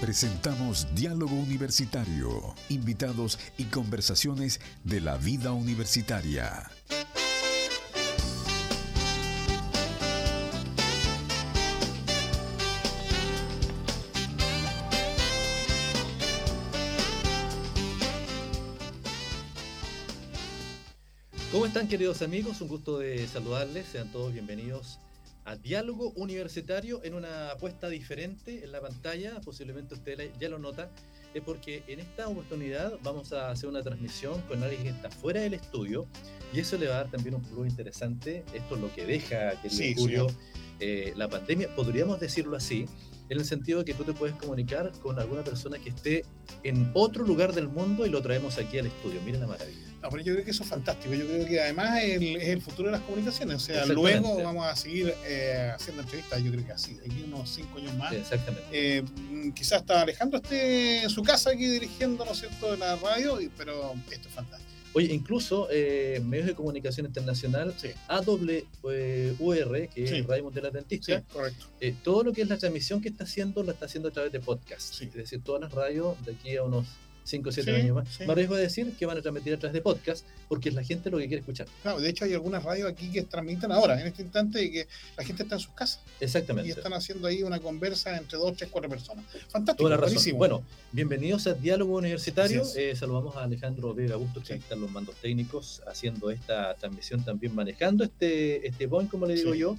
Presentamos Diálogo Universitario, invitados y conversaciones de la vida universitaria. ¿Cómo están queridos amigos? Un gusto de saludarles. Sean todos bienvenidos a Diálogo Universitario en una apuesta diferente en la pantalla. Posiblemente usted ya lo nota. Es porque en esta oportunidad vamos a hacer una transmisión con alguien que está fuera del estudio y eso le va a dar también un plus interesante. Esto es lo que deja, que sí, Julio, eh, la pandemia, podríamos decirlo así, en el sentido de que tú te puedes comunicar con alguna persona que esté en otro lugar del mundo y lo traemos aquí al estudio. Miren la maravilla. No, pero yo creo que eso es fantástico. Yo creo que además es el, futuro de las comunicaciones. O sea, luego vamos a seguir eh, haciendo entrevistas, yo creo que así, de aquí unos cinco años más. exactamente. Eh, quizás hasta Alejandro esté en su casa aquí dirigiendo, ¿no es cierto?, la radio, pero esto es fantástico. Oye, incluso eh, medios de comunicación internacional, AWR, que es Radio Mundial Adventista, correcto. todo lo que es la transmisión que está haciendo, lo está haciendo a través de podcast. Es decir, todas las radios de aquí a unos 5 o 7 años más. Me arriesgo a decir que van a transmitir a través de podcast, porque es la gente lo que quiere escuchar. Claro, de hecho hay algunas radios aquí que transmiten ahora, en este instante, y que la gente está en sus casas. Exactamente. Y están haciendo ahí una conversa entre dos, tres, cuatro personas. Fantástico, buenísimo. Bueno, bienvenidos a Diálogo Universitario. Eh, saludamos a Alejandro Vega Augusto, que están los mandos técnicos haciendo esta transmisión también, manejando este, este point, como le digo yo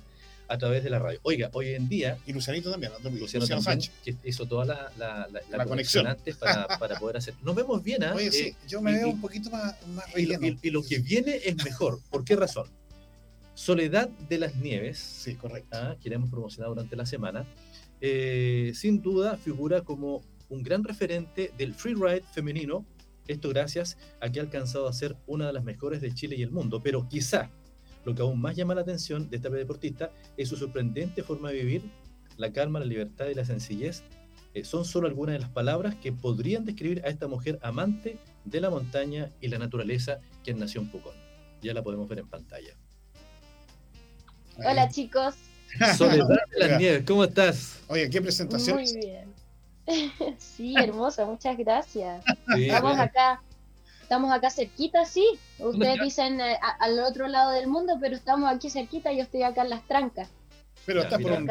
a través de la radio. Oiga, hoy en día. Y Lucianito también, ¿no? Luciano, también, Sánchez. que hizo toda la, la, la, conexión antes para, para, poder hacer. Nos vemos bien, ¿ah? Oye, sí, eh, yo me veo un poquito más, más. Y, y, lo que viene es mejor. ¿Por qué razón? Soledad de las Nieves. Sí, correcto. ¿ah? que hemos promocionado durante la semana. Eh, sin duda figura como un gran referente del freeride femenino. Esto gracias a que ha alcanzado a ser una de las mejores de Chile y el mundo. Pero quizá lo que aún más llama la atención de esta deportista es su sorprendente forma de vivir, la calma, la libertad y la sencillez. Eh, son solo algunas de las palabras que podrían describir a esta mujer amante de la montaña y la naturaleza que nació en Pucón. Ya la podemos ver en pantalla. Hola chicos. Soledad de las Nieves, ¿cómo estás? Oye, qué presentación. Muy bien. sí, hermosa, muchas gracias. Estamos acá estamos acá cerquita, sí. Ustedes dicen eh, al otro lado del mundo, pero estamos aquí cerquita, yo estoy acá en las trancas. Pero estás por un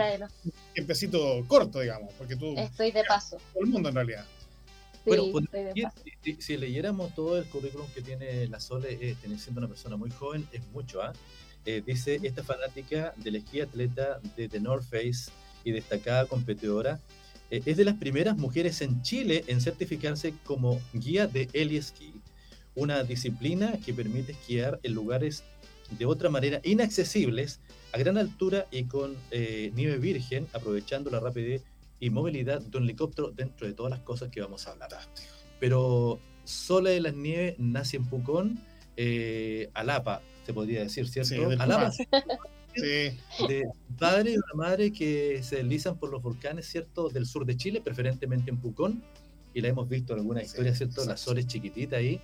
tiempecito corto, digamos, porque tú... Estoy de paso. Todo el mundo en realidad. bueno, si, leyéramos todo el currículum que tiene la Sole, eh, siendo una persona muy joven, es mucho, ¿ah? Eh, dice, esta fanática del esquí atleta de The North Face y destacada competidora, eh, es de las primeras mujeres en Chile en certificarse como guía de Eli Ski una disciplina que permite esquiar en lugares de otra manera inaccesibles, a gran altura y con eh, nieve virgen, aprovechando la rapidez y movilidad de un helicóptero dentro de todas las cosas que vamos a hablar. Pero Sola de las Nieves nace en Pucón, eh, Alapa, se podría decir, ¿cierto? Sí, Alapa. De padre y una madre que se deslizan por los volcanes, ¿cierto? Del sur de Chile, preferentemente en Pucón, y la hemos visto en alguna historia, ¿cierto? Las soles chiquititas ahí,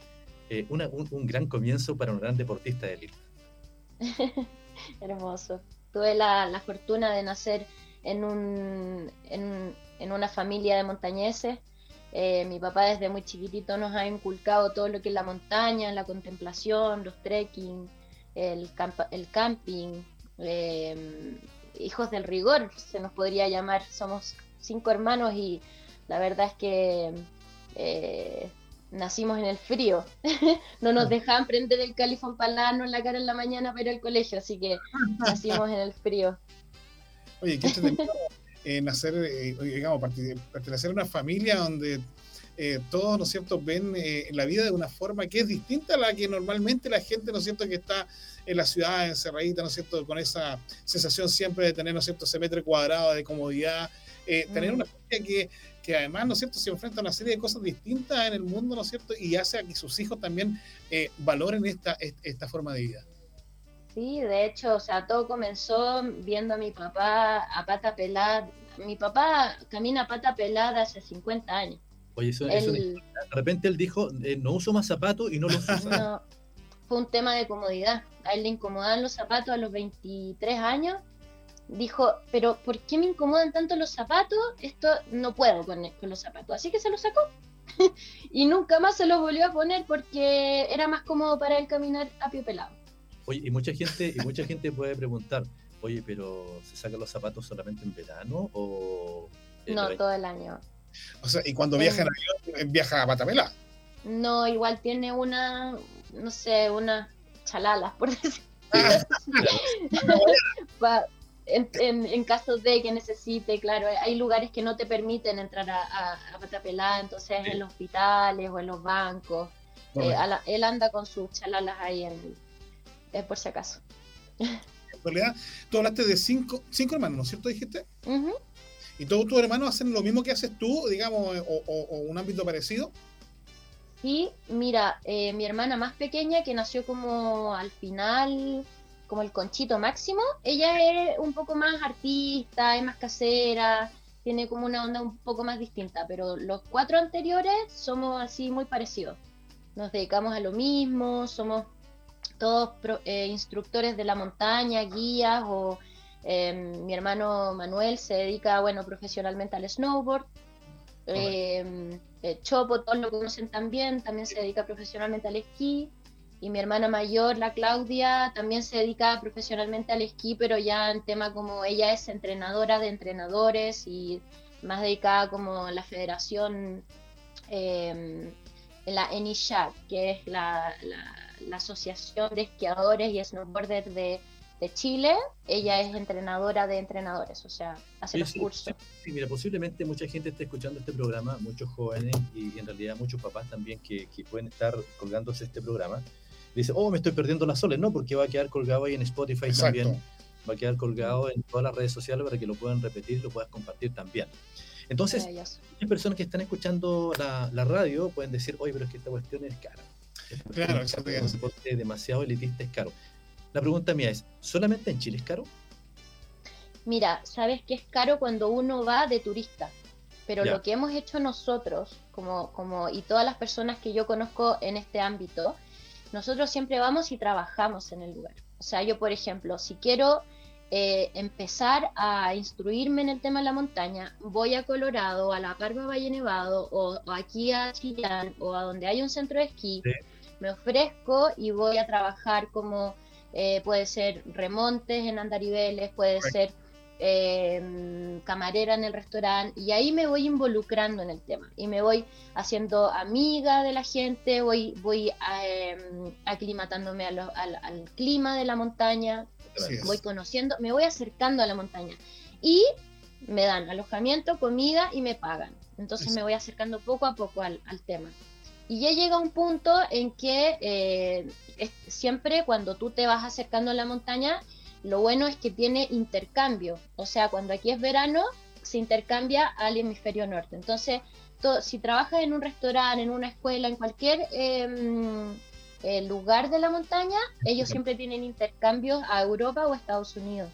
eh, un, gran comienzo para un gran deportista de élite. Hermoso. Tuve la, fortuna de nacer en, un, en, una familia de montañeses. Eh, mi papá desde muy chiquitito nos ha inculcado todo lo que es la montaña, la contemplación, los trekking, el, el camping, eh, hijos del rigor, se nos podría llamar. Somos cinco hermanos y la verdad es que nacimos en el frío. no nos dejaban prender el califón para darnos la cara en la mañana para ir al colegio, así que nacimos en el frío. Oye, qué eh, nacer, eh, digamos, pertenecer a una familia donde eh, todos, ¿no es cierto?, ven la vida de una forma que es distinta a la que normalmente la gente, ¿no es cierto?, que está en la ciudad encerradita, ¿no es cierto?, con esa sensación siempre de tener, ¿no es cierto?, ese metro cuadrado de comodidad, tener mm. una familia que que además, ¿no es cierto?, se enfrenta a una serie de cosas distintas en el mundo, ¿no es cierto?, y hace a que sus hijos también eh, valoren esta, esta forma de vida. Sí, de hecho, o sea, todo comenzó viendo a mi papá a pata pelada. Mi papá camina a pata pelada hace 50 años. Oye, eso, de repente él dijo, eh, no uso más zapatos y no los uso. No, fue un tema de comodidad. A él le incomodaban los zapatos a los 23 años dijo, pero ¿por qué me incomodan tanto los zapatos? Esto no puedo con, con los zapatos. Así que se los sacó. y nunca más se los volvió a poner porque era más cómodo para él caminar a pie pelado. Oye, y mucha gente, y mucha gente puede preguntar, oye, pero ¿se sacan los zapatos solamente en verano o...? No, todo el año. O sea, y cuando viaja en avión, viaja a patapela. No, igual tiene una, no sé, unas chalalas, por decirlo. en, en, caso de que necesite, claro, hay lugares que no te permiten entrar a, a, Patapelá, entonces en los hospitales o en los bancos. Eh, él anda con sus chalalas ahí en, eh, por si acaso. En realidad, tú hablaste de cinco, cinco hermanos, ¿no es cierto? Dijiste. ¿Y todos tus hermanos hacen lo mismo que haces tú, digamos, o, un ámbito parecido? Sí, mira, eh, mi hermana más pequeña, que nació como al final como el conchito máximo, ella es un poco más artista, es más casera, tiene como una onda un poco más distinta, pero los cuatro anteriores somos así muy parecidos. Nos dedicamos a lo mismo, somos todos eh, instructores de la montaña, guías o em, mi hermano Manuel se dedica, bueno, profesionalmente al snowboard. Eh, Chopo, todos lo conocen también, también se dedica profesionalmente al esquí y mi hermana mayor, la Claudia, también se dedica profesionalmente al esquí, pero ya en tema como ella es entrenadora de entrenadores y más dedicada como la federación, eh, la ENISHAC, que es la, la, Asociación de Esquiadores y Snowboarders de, de, Chile. Ella es entrenadora de entrenadores, o sea, hace los cursos. Sí, mira, posiblemente mucha gente esté escuchando este programa, muchos jóvenes y en realidad muchos papás también que, que pueden estar colgándose este programa dice, oh, me estoy perdiendo las soles, no, porque va a quedar colgado ahí en Spotify también, va a quedar colgado en todas las redes sociales para que lo puedan repetir y lo puedas compartir también. Entonces, muchas personas que están escuchando la, la, radio pueden decir, oye, pero es que esta cuestión es cara. claro, es un deporte demasiado elitista es caro. La pregunta mía es, ¿solamente en Chile es caro? Mira, sabes que es caro cuando uno va de turista, pero lo que hemos hecho nosotros, como, como y todas las personas que yo conozco en este ámbito, nosotros siempre vamos y trabajamos en el lugar. O sea, yo, por ejemplo, si quiero eh, empezar a instruirme en el tema de la montaña, voy a Colorado, a la Parva Valle Nevado, o, aquí a Chillán, o a donde hay un centro de esquí, me ofrezco y voy a trabajar como eh, puede ser remontes en andariveles, puede ser eh, camarera en el restaurante y ahí me voy involucrando en el tema y me voy haciendo amiga de la gente, voy, voy em, aclimatándome al, clima de la montaña, voy conociendo, me voy acercando a la montaña y me dan alojamiento, comida y me pagan. Entonces me voy acercando poco a poco al, tema. Y ya llega un punto en que eh, siempre cuando tú te vas acercando a la montaña, lo bueno es que tiene intercambio, o sea, cuando aquí es verano, se intercambia al hemisferio norte. Entonces, si trabajas en un restaurante, en una escuela, en cualquier em, eh, lugar de la montaña, ellos siempre tienen intercambios a Europa o Estados Unidos.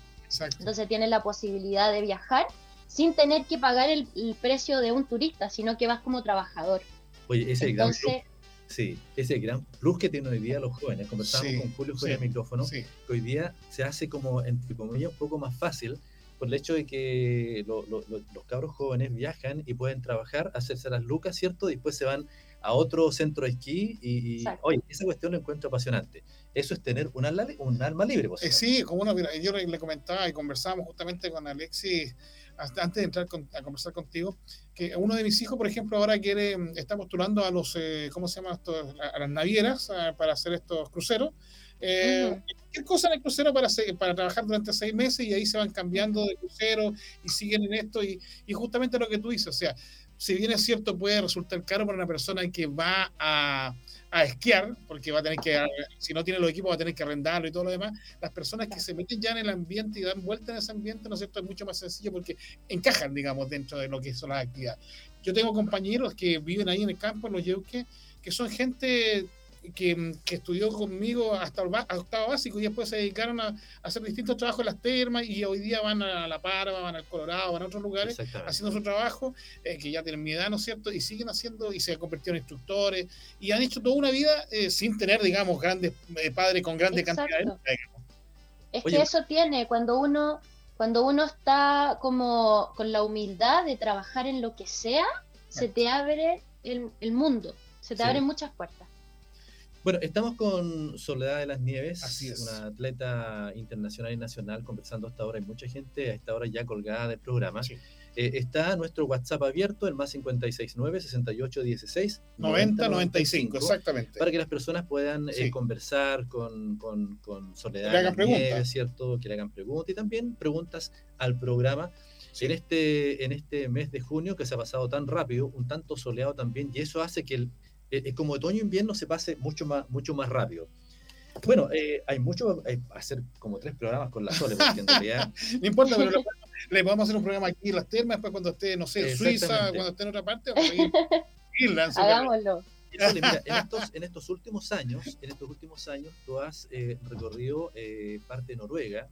Entonces tienes la posibilidad de viajar sin tener que pagar el, precio de un turista, sino que vas como trabajador. Oye, ese Entonces, Sí, ese gran plus que tienen hoy día los jóvenes. Conversamos con Julio fuera de micrófono, que hoy día se hace como, entre comillas, un poco más fácil por el hecho de que los cabros jóvenes viajan y pueden trabajar, hacerse las lucas, ¿cierto? Y después se van a otro centro de esquí y, oye, esa cuestión lo encuentro apasionante. Eso es tener un alma, un alma libre. Eh, sí, como uno, yo le comentaba y conversábamos justamente con Alexis antes de entrar a conversar contigo, que uno de mis hijos, por ejemplo, ahora quiere, mm, está postulando a los, eh, ¿cómo se llama esto? A, las navieras para hacer estos cruceros. Eh, ¿Qué cosa en el crucero para, para trabajar durante seis meses y ahí se van cambiando de crucero y siguen en esto? Y, y justamente lo que tú dices, o sea, si bien es cierto, puede resultar caro para una persona que va a, a esquiar, porque va a tener que, si no tiene los equipos, va a tener que arrendarlo y todo lo demás. Las personas que se meten ya en el ambiente y dan vuelta en ese ambiente, ¿no es cierto? Es mucho más sencillo porque encajan, digamos, dentro de lo que son las actividades. Yo tengo compañeros que viven ahí en el campo, en los Yeuques, que son gente que, estudió conmigo hasta el octavo básico y después se dedicaron a, hacer distintos trabajos en las termas y hoy día van a La Parva, van al Colorado, van a otros lugares haciendo su trabajo, eh, que ya tienen mi edad, ¿no es cierto? Y siguen haciendo y se han convertido en instructores y han hecho toda una vida eh, sin tener, digamos, grandes eh, padres con grandes cantidades. Es que eso tiene, cuando uno cuando uno está como con la humildad de trabajar en lo que sea, se te abre el, mundo, se te abren muchas puertas. Bueno, estamos con Soledad de las Nieves, Así una atleta internacional y nacional, conversando hasta ahora. Hay mucha gente a esta hora ya colgada del programa. Eh, está nuestro WhatsApp abierto, el más 569 6816 90 95, exactamente. Para que las personas puedan eh, conversar con, con, con Soledad. Que hagan preguntas. ¿cierto? Que le hagan preguntas y también preguntas al programa. En, este, en este mes de junio que se ha pasado tan rápido, un tanto soleado también, y eso hace que el, eh, como otoño-invierno se pase mucho más, mucho más rápido. Bueno, eh, hay mucho, hay hacer como tres programas con la Sole, porque en realidad... no importa, pero le podemos hacer un programa aquí en las termas, después cuando esté, no sé, en Suiza, cuando esté en otra parte, vamos a ir Hagámoslo. Mira, en, estos, en estos últimos años, en estos últimos años, tú has eh, recorrido parte de Noruega,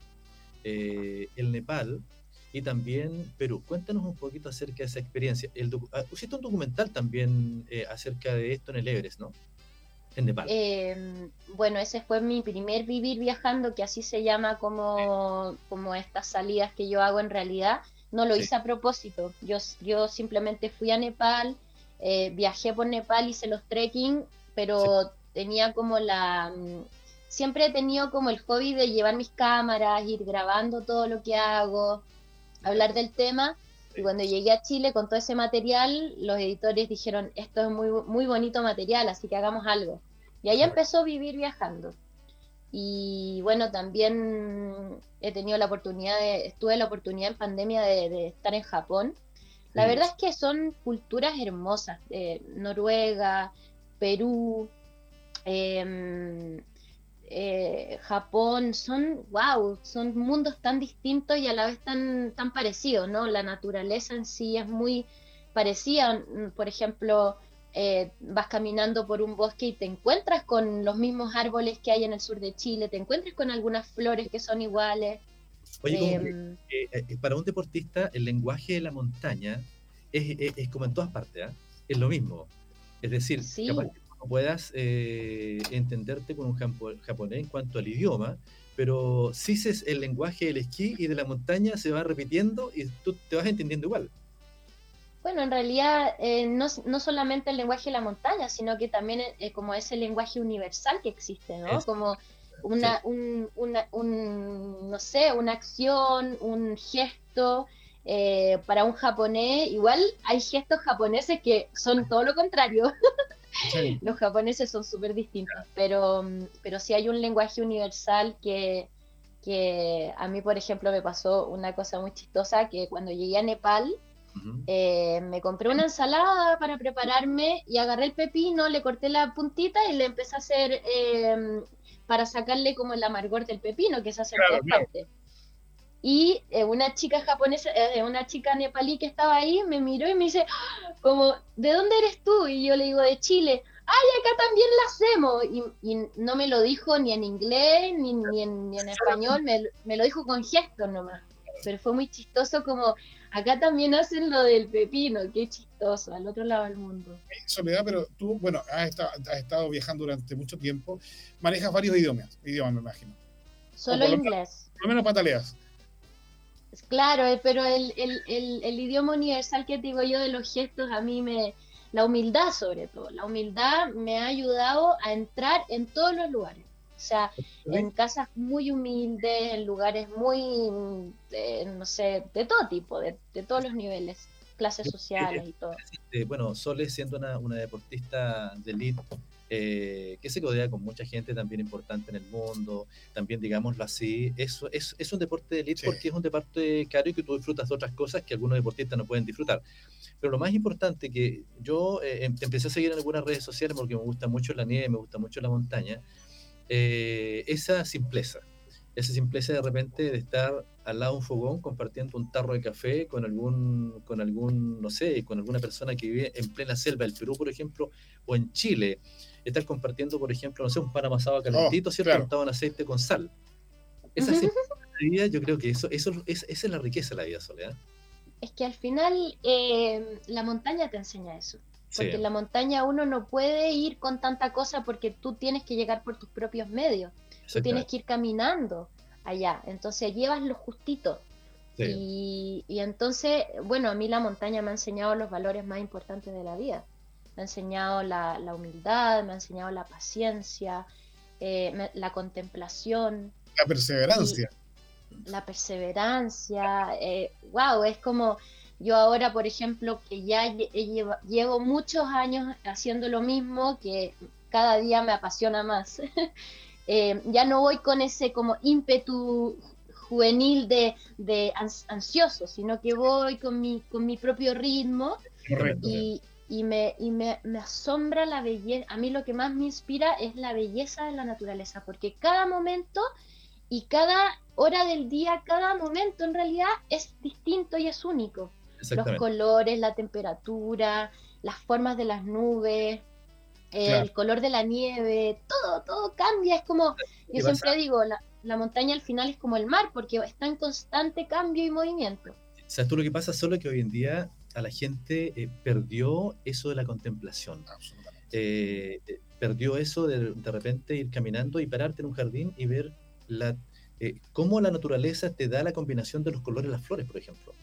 el Nepal, y también Perú. Cuéntanos un poquito acerca de esa experiencia. El ah, un documental también eh, acerca de esto en el Everest, ¿no? En Nepal. Em, bueno, ese fue mi primer vivir viajando, que así se llama como, como estas salidas que yo hago en realidad. No lo hice a propósito. Yo, yo simplemente fui a Nepal, eh, viajé por Nepal, hice los trekking, pero tenía como la... Mm, siempre he tenido como el hobby de llevar mis cámaras, ir grabando todo lo que hago hablar del tema. Y cuando llegué a Chile con todo ese material, los editores dijeron, esto es muy, muy bonito material, así que hagamos algo. Y ahí empezó a vivir viajando. Y bueno, también he tenido la oportunidad de, estuve la oportunidad en pandemia de, estar en Japón. La verdad es que son culturas hermosas, Noruega, Perú, eh, eh, Japón, son, wow, son mundos tan distintos y a la vez tan, tan parecidos, ¿no? La naturaleza en sí es muy parecida, por ejemplo, eh, vas caminando por un bosque y te encuentras con los mismos árboles que hay en el sur de Chile, te encuentras con algunas flores que son iguales. Oye, em, eh, para un deportista el lenguaje de la montaña es, como en todas partes, ¿ah? es lo mismo. Es decir, puedas eh, entenderte con un japonés en cuanto al idioma, pero si es el lenguaje del esquí y de la montaña se va repitiendo y tú te vas entendiendo igual. Bueno, en realidad eh, no, no, solamente el lenguaje de la montaña, sino que también eh, como ese lenguaje universal que existe, ¿no? Como una, un, una, un, no sé, una acción, un gesto, para un japonés, igual hay gestos japoneses que son todo lo contrario. Los japoneses son súper distintos, pero, pero sí hay un lenguaje universal que, que a mí, por ejemplo, me pasó una cosa muy chistosa, que cuando llegué a Nepal, eh, me compré una ensalada para prepararme y agarré el pepino, le corté la puntita y le empecé a hacer em, para sacarle como el amargor del pepino, que se hace en todas y eh, una chica japonesa, eh, una chica nepalí que estaba ahí, me miró y me dice, ¡Ah! como, ¿de dónde eres tú? Y yo le digo, de Chile. ¡Ay, acá también la hacemos! Y, no me lo dijo ni en inglés, ni, ni, en, ni en, español, me, me, lo dijo con gestos nomás. Pero fue muy chistoso como, acá también hacen lo del pepino, qué chistoso, al otro lado del mundo. Soledad, pero tú, bueno, has estado, has estado viajando durante mucho tiempo, manejas varios idiomas, idiomas me imagino. Solo inglés. Por lo menos pataleas. Claro, eh, pero el, idioma universal que digo yo de los gestos a mí me... La humildad sobre todo, la humildad me ha ayudado a entrar en todos los lugares. O sea, en casas muy humildes, en lugares muy, eh, no sé, de todo tipo, de, todos los niveles, clases sociales y todo. Bueno, Sole siendo una, una deportista de elite, eh, que se codea con mucha gente también importante en el mundo, también digámoslo así, eso es, es un deporte de elite porque es un deporte caro y que tú disfrutas de otras cosas que algunos deportistas no pueden disfrutar. Pero lo más importante que yo eh, em, empecé a seguir en algunas redes sociales porque me gusta mucho la nieve, me gusta mucho la montaña, eh, esa simpleza, esa simpleza de repente de estar al lado de un fogón compartiendo un tarro de café con algún, con algún, no sé, con alguna persona que vive en plena selva del Perú, por ejemplo, o en Chile, estar compartiendo, por ejemplo, no sé, un pan amasado calentito, oh, ¿cierto? Claro. en aceite con sal. Esa es la vida, yo creo que eso, eso es, esa es la riqueza de la vida, Soledad. Es que al final eh, la montaña te enseña eso. Porque en la montaña uno no puede ir con tanta cosa porque tú tienes que llegar por tus propios medios. Tú tienes que ir caminando allá. Entonces llevas lo justito. Y, entonces, bueno, a mí la montaña me ha enseñado los valores más importantes de la vida. Me ha enseñado la, humildad, me ha enseñado la paciencia, eh, la contemplación. La perseverancia. La perseverancia. Eh, wow, es como yo ahora, por ejemplo, que ya llevo muchos años haciendo lo mismo, que cada día me apasiona más. Eh, ya no voy con ese como ímpetu juvenil de, de ansioso, sino que voy con mi, con mi propio ritmo y, y, me, y me, me, asombra la belleza. A mí lo que más me inspira es la belleza de la naturaleza, porque cada momento y cada hora del día, cada momento en realidad es distinto y es único. Los colores, la temperatura, las formas de las nubes, el color de la nieve, todo, todo cambia. Es como, yo siempre digo, la, la montaña al final es como el mar, porque está en constante cambio y movimiento. O sea, tú lo que pasa solo que hoy en día a la gente eh, perdió eso de la contemplación. Eh, eh, perdió eso de de repente ir caminando y pararte en un jardín y ver la, cómo la naturaleza te da la combinación de los colores de las flores, por ejemplo.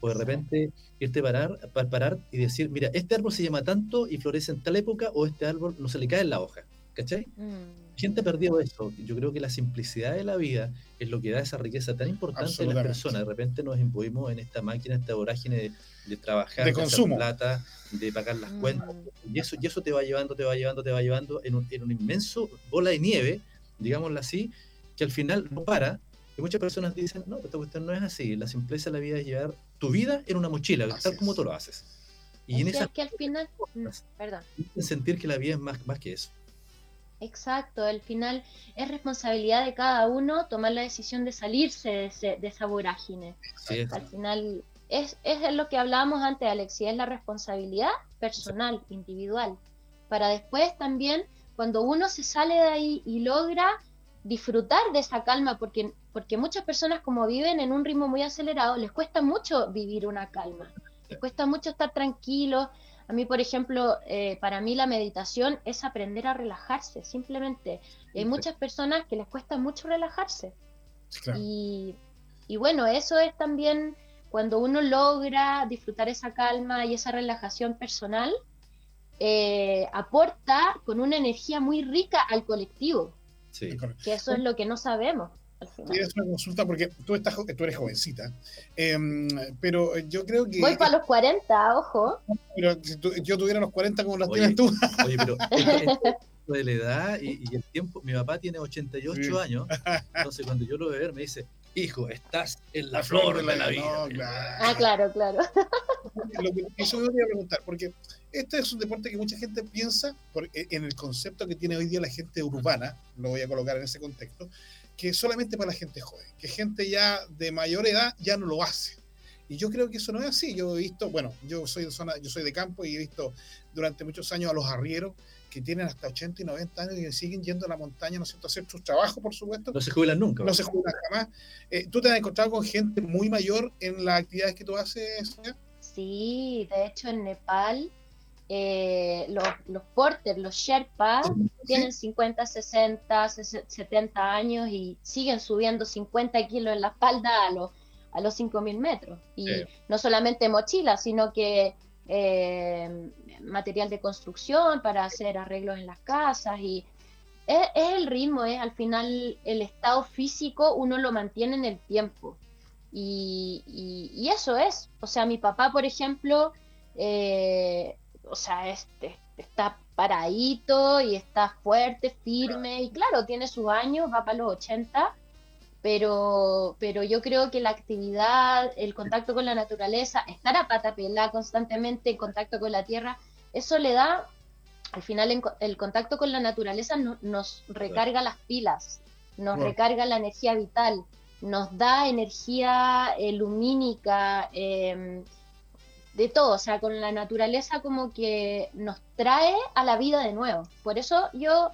O de repente irte a parar, parar y decir, mira, este árbol se llama tanto y florece en tal época, o este árbol no se le cae en la hoja. ¿Cachai? Mm gente ha perdido eso. Yo creo que la simplicidad de la vida es lo que da esa riqueza tan importante en las personas. De repente nos imbuimos en esta máquina, esta vorágine de, trabajar, de, consumo. plata, de pagar las cuentas. Mm. Y eso, y eso te va llevando, te va llevando, te va llevando en un, en un inmenso bola de nieve, digámoslo así, que al final no para. Y muchas personas dicen, no, esta cuestión no es así. La simpleza de la vida es llevar tu vida en una mochila, tal como tú lo haces. Y en esa que al final, mm, perdón. sentir que la vida es más, más que eso. Exacto, al final es responsabilidad de cada uno tomar la decisión de salirse de, esa vorágine. Al final es, es lo que hablábamos antes, Alexia, es la responsabilidad personal, individual, para después también, cuando uno se sale de ahí y logra disfrutar de esa calma, porque, porque muchas personas como viven en un ritmo muy acelerado, les cuesta mucho vivir una calma, les cuesta mucho estar tranquilos, a mí, por ejemplo, eh, para mí la meditación es aprender a relajarse, simplemente. hay muchas personas que les cuesta mucho relajarse. Y, bueno, eso es también cuando uno logra disfrutar esa calma y esa relajación personal, eh, aporta con una energía muy rica al colectivo. Que eso es lo que no sabemos. Tienes una consulta porque tú, estás, tú eres jovencita, em, pero yo creo que... Voy para los 40, ojo. Pero si yo tuviera los 40 como los tienes tú. Oye, pero de la edad y, el tiempo, mi papá tiene 88 años, entonces cuando yo lo veo ver me dice, hijo, estás en la, flor, de la, vida. Ah, claro, claro. Lo que, eso me voy a preguntar, porque este es un deporte que mucha gente piensa, en el concepto que tiene hoy día la gente urbana, lo voy a colocar en ese contexto, que solamente para la gente joven, que gente ya de mayor edad ya no lo hace. Y yo creo que eso no es así. Yo he visto, bueno, yo soy de zona, yo soy de campo y he visto durante muchos años a los arrieros que tienen hasta 80 y 90 años y siguen yendo a la montaña, ¿no es cierto?, a hacer sus trabajos, por supuesto. No se jubilan nunca. No se jubilan jamás. Eh, ¿Tú te has encontrado con gente muy mayor en las actividades que tú haces? Sí, de hecho en Nepal eh, los, los porters, los Sherpas, tienen 50, 60, 70 años y siguen subiendo 50 kilos en la espalda a los, a los 5.000 metros. Y no solamente mochila, sino que eh, material de construcción para hacer arreglos en las casas y es, el ritmo, es al final el estado físico uno lo mantiene en el tiempo. Y, y, eso es, o sea, mi papá, por ejemplo, eh, o sea, este, está paradito y está fuerte, firme, y claro, tiene sus años, va para los 80, pero, pero yo creo que la actividad, el contacto con la naturaleza, estar a pata pelada constantemente en contacto con la tierra, eso le da, al final el contacto con la naturaleza nos recarga las pilas, nos recarga la energía vital, nos da energía eh, lumínica, eh, de todo, o sea, con la naturaleza como que nos trae a la vida de nuevo. Por eso yo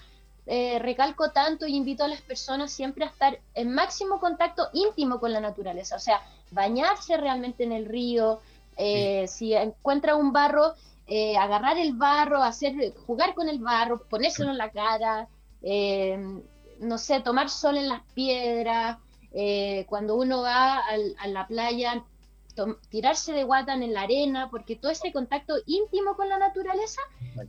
eh, recalco tanto y invito a las personas siempre a estar en máximo contacto íntimo con la naturaleza, o sea, bañarse realmente en el río, eh, si encuentra un barro, eh, agarrar el barro, hacer, jugar con el barro, ponérselo en la cara, no sé, tomar sol en las piedras, eh, cuando uno va a la playa, tirarse de guata en la arena, porque todo ese contacto íntimo con la naturaleza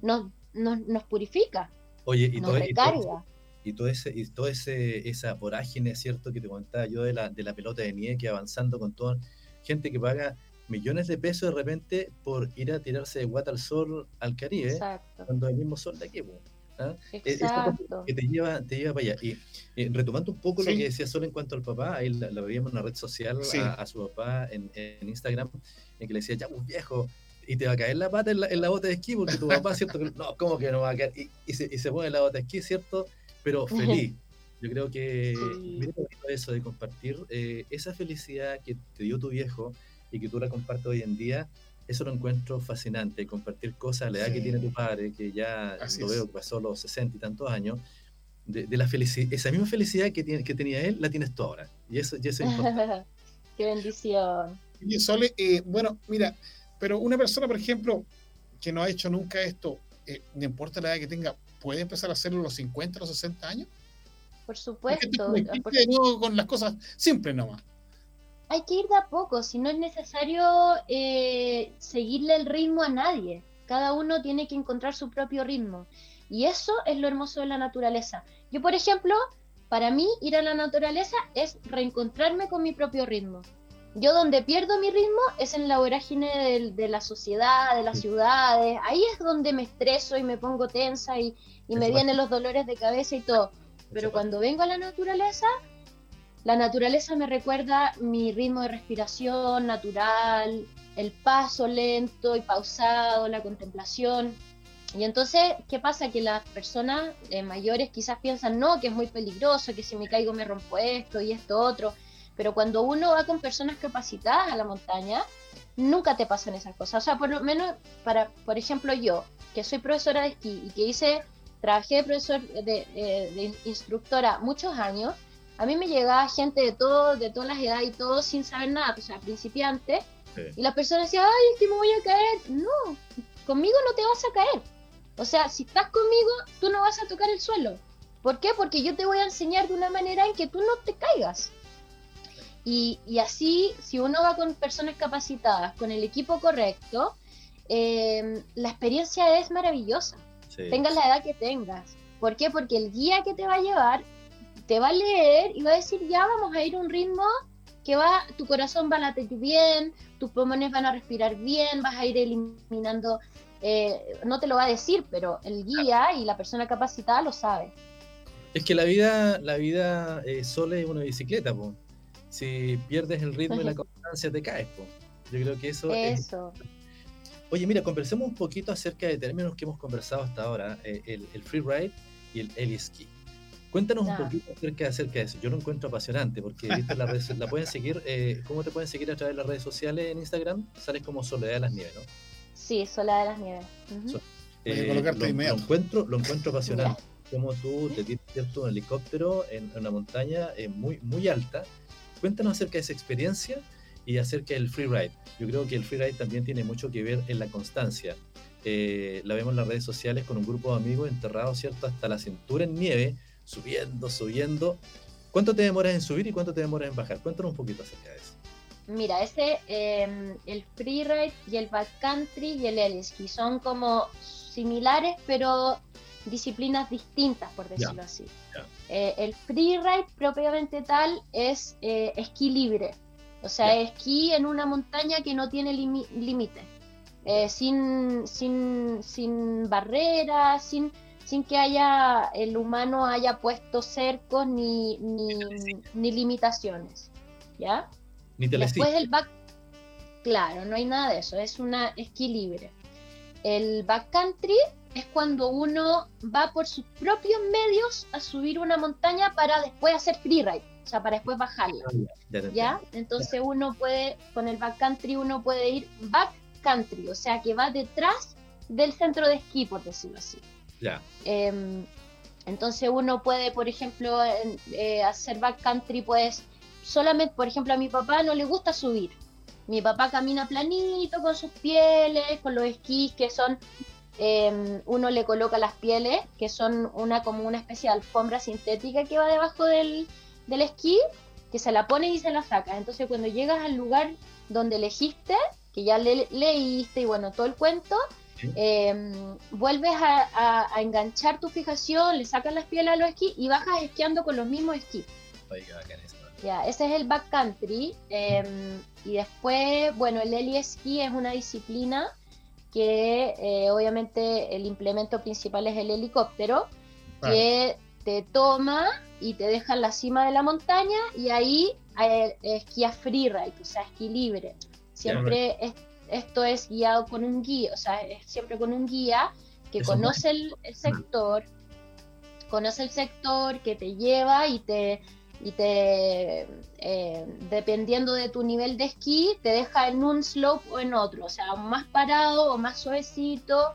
nos, nos, purifica, Oye, y nos todo, recarga. Y todo, ese, y todo ese, esa vorágine, ¿cierto? Que te contaba yo de la, de la pelota de nieve que avanzando con toda gente que paga millones de pesos de repente por ir a tirarse de guata al sol al Caribe, Exacto. cuando el mismo sol de aquí, ¿ah? E, Exacto. que te lleva, te lleva para allá. Y retomando un poco lo que decía Sol en cuanto al papá, ahí lo veíamos en una red social a, su papá en, en, Instagram, en que le decía, ya, pues viejo, y te va a caer la pata en la, en la bota de esquí, porque tu papá, ¿cierto? no, ¿cómo que no va a caer? Y, y, se, y se pone en la bota de esquí, ¿cierto? Pero feliz. Yo creo que eso de compartir eh, esa felicidad que te dio tu viejo y que tú la compartes hoy en día, eso lo encuentro fascinante, compartir cosas a la edad que tiene tu padre, que ya lo veo que pasó los 60 y tantos años, de, la felicidad, esa misma felicidad que, tiene, que tenía él, la tienes tú ahora. Y eso, y eso es importante. Qué bendición. Y Sole, eh, bueno, mira, pero una persona, por ejemplo, que no ha hecho nunca esto, eh, no importa la edad que tenga, ¿puede empezar a hacerlo a los 50, los 60 años? Por supuesto. con las cosas simples nomás hay que ir de a poco, si no es necesario eh, seguirle el ritmo a nadie. Cada uno tiene que encontrar su propio ritmo. Y eso es lo hermoso de la naturaleza. Yo, por ejemplo, para mí ir a la naturaleza es reencontrarme con mi propio ritmo. Yo donde pierdo mi ritmo es en la vorágine de, la sociedad, de las ciudades. Ahí es donde me estreso y me pongo tensa y, y me vienen los dolores de cabeza y todo. Pero cuando vengo a la naturaleza, la naturaleza me recuerda mi ritmo de respiración natural, el paso lento y pausado, la contemplación. Y entonces, ¿qué pasa? Que las personas eh, mayores quizás piensan, no, que es muy peligroso, que si me caigo me rompo esto y esto otro. Pero cuando uno va con personas capacitadas a la montaña, nunca te pasan esas cosas. O sea, por lo menos, para, por ejemplo, yo, que soy profesora de esquí y que hice, trabajé de profesor, de, eh, de instructora muchos años, a mí me llegaba gente de todo, de todas las edades y todo sin saber nada, o sea, principiante, y las personas decían, ay, es que me voy a caer. No, conmigo no te vas a caer. O sea, si estás conmigo, tú no vas a tocar el suelo. ¿Por qué? Porque yo te voy a enseñar de una manera en que tú no te caigas. Y, y así, si uno va con personas capacitadas, con el equipo correcto, eh, la experiencia es maravillosa. Tengas la edad que tengas. ¿Por qué? Porque el guía que te va a llevar te va a leer y va a decir, ya vamos a ir a un ritmo que va, tu corazón va a latir bien, tus pulmones van a respirar bien, vas a ir eliminando, eh, no te lo va a decir, pero el guía y la persona capacitada lo sabe. Es que la vida, la vida eh, solo es una bicicleta, po. si pierdes el ritmo y la constancia te caes. Po. Yo creo que eso, eso. Oye, mira, conversemos un poquito acerca de términos que hemos conversado hasta ahora, eh, el, el free ride y el heli ski. Cuéntanos un poquito acerca, acerca, de eso. Yo lo encuentro apasionante porque ¿viste? La, la pueden seguir. Eh, ¿Cómo te pueden seguir a través de las redes sociales en Instagram? Sales como Soledad de las Nieves, ¿no? Sí, Soledad de las Nieves. Eh, lo, encuentro, lo encuentro apasionante. Como tú te tiras un helicóptero en, una montaña eh, muy, muy alta. Cuéntanos acerca de esa experiencia y acerca del freeride. Yo creo que el freeride también tiene mucho que ver en la constancia. la vemos en las redes sociales con un grupo de amigos enterrados, ¿cierto? Hasta la cintura en nieve subiendo, subiendo. ¿Cuánto te demoras en subir y cuánto te demoras en bajar? Cuéntanos un poquito acerca de eso. Mira, ese, eh, el freeride y el backcountry y el heliski son como similares, pero disciplinas distintas, por decirlo así. Eh, el freeride propiamente tal es eh, esquí libre, o sea, esquí en una montaña que no tiene límite, eh, sin, sin, sin barreras, sin sin que haya el humano haya puesto cercos ni, ni, limitaciones. ¿Ya? Ni Después del back, claro, no hay nada de eso, es una esquí libre. El backcountry es cuando uno va por sus propios medios a subir una montaña para después hacer freeride, o sea, para después bajarla. Ah, ¿Ya? Entonces uno puede, con el backcountry uno puede ir backcountry, o sea, que va detrás del centro de esquí, por decirlo así. Em, entonces uno puede, por ejemplo, eh, hacer backcountry, pues solamente, por ejemplo, a mi papá no le gusta subir. Mi papá camina planito con sus pieles, con los esquís que son, em, uno le coloca las pieles, que son una como una especie de alfombra sintética que va debajo del, del esquí, que se la pones y se la sacas. Entonces cuando llegas al lugar donde elegiste, que ya le, leíste y bueno, todo el cuento, em, vuelves a, enganchar tu fijación, le sacas las pieles a los esquís y bajas esquiando con los mismos esquís. Ya, ese es el backcountry. Em, y después, bueno, el heli esquí es una disciplina que eh, obviamente el implemento principal es el helicóptero, que te toma y te deja en la cima de la montaña y ahí eh, esquías freeride, o sea, esquí libre. Siempre esto es guiado con un guía, o sea, es siempre con un guía que conoce el, sector, conoce el sector, que te lleva y te, y te eh, dependiendo de tu nivel de esquí, te deja en un slope o en otro, o sea, más parado o más suavecito.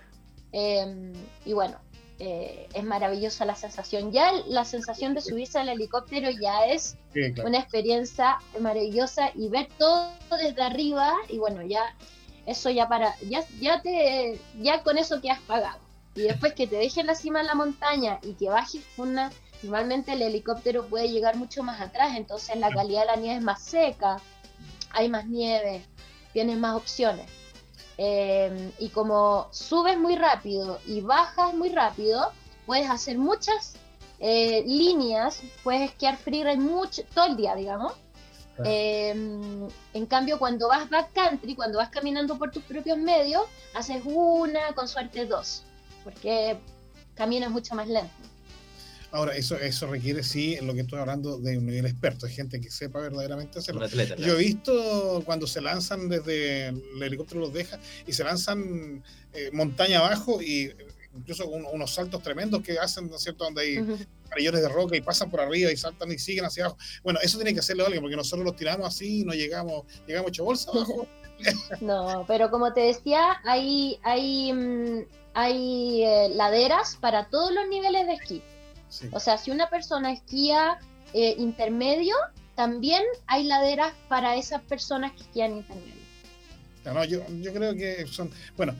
Eh, y bueno, eh, es maravillosa la sensación. Ya la sensación de subirse al helicóptero ya es una experiencia maravillosa y ver todo desde arriba y bueno, ya eso ya para, ya, ya te, ya con eso que has pagado. Y después que te dejen la cima de la montaña y que bajes una, normalmente el helicóptero puede llegar mucho más atrás, entonces la calidad de la nieve es más seca, hay más nieve, tienes más opciones. Em, y como subes muy rápido y bajas muy rápido, puedes hacer muchas eh, líneas, puedes esquiar freeride mucho, todo el día, digamos. Em, en cambio, cuando vas backcountry, cuando vas caminando por tus propios medios, haces una, con suerte dos, porque caminas mucho más lento. Ahora, eso, eso requiere, sí, en lo que estoy hablando, de un nivel experto, de gente que sepa verdaderamente hacerlo. Yo he visto cuando se lanzan desde el helicóptero los deja y se lanzan eh, montaña abajo y incluso unos saltos tremendos que hacen, ¿no es cierto?, donde hay uh de roca y pasan por arriba y saltan y siguen hacia abajo. Bueno, eso tiene que hacerlo alguien, porque nosotros los tiramos así y no llegamos, llegamos hecho bolsa abajo. no, pero como te decía, hay, hay, mm, hay eh, laderas para todos los niveles de esquí. O sea, si una persona esquía eh, intermedio, también hay laderas para esas personas que esquían intermedio. No, yo, yo creo que son, bueno,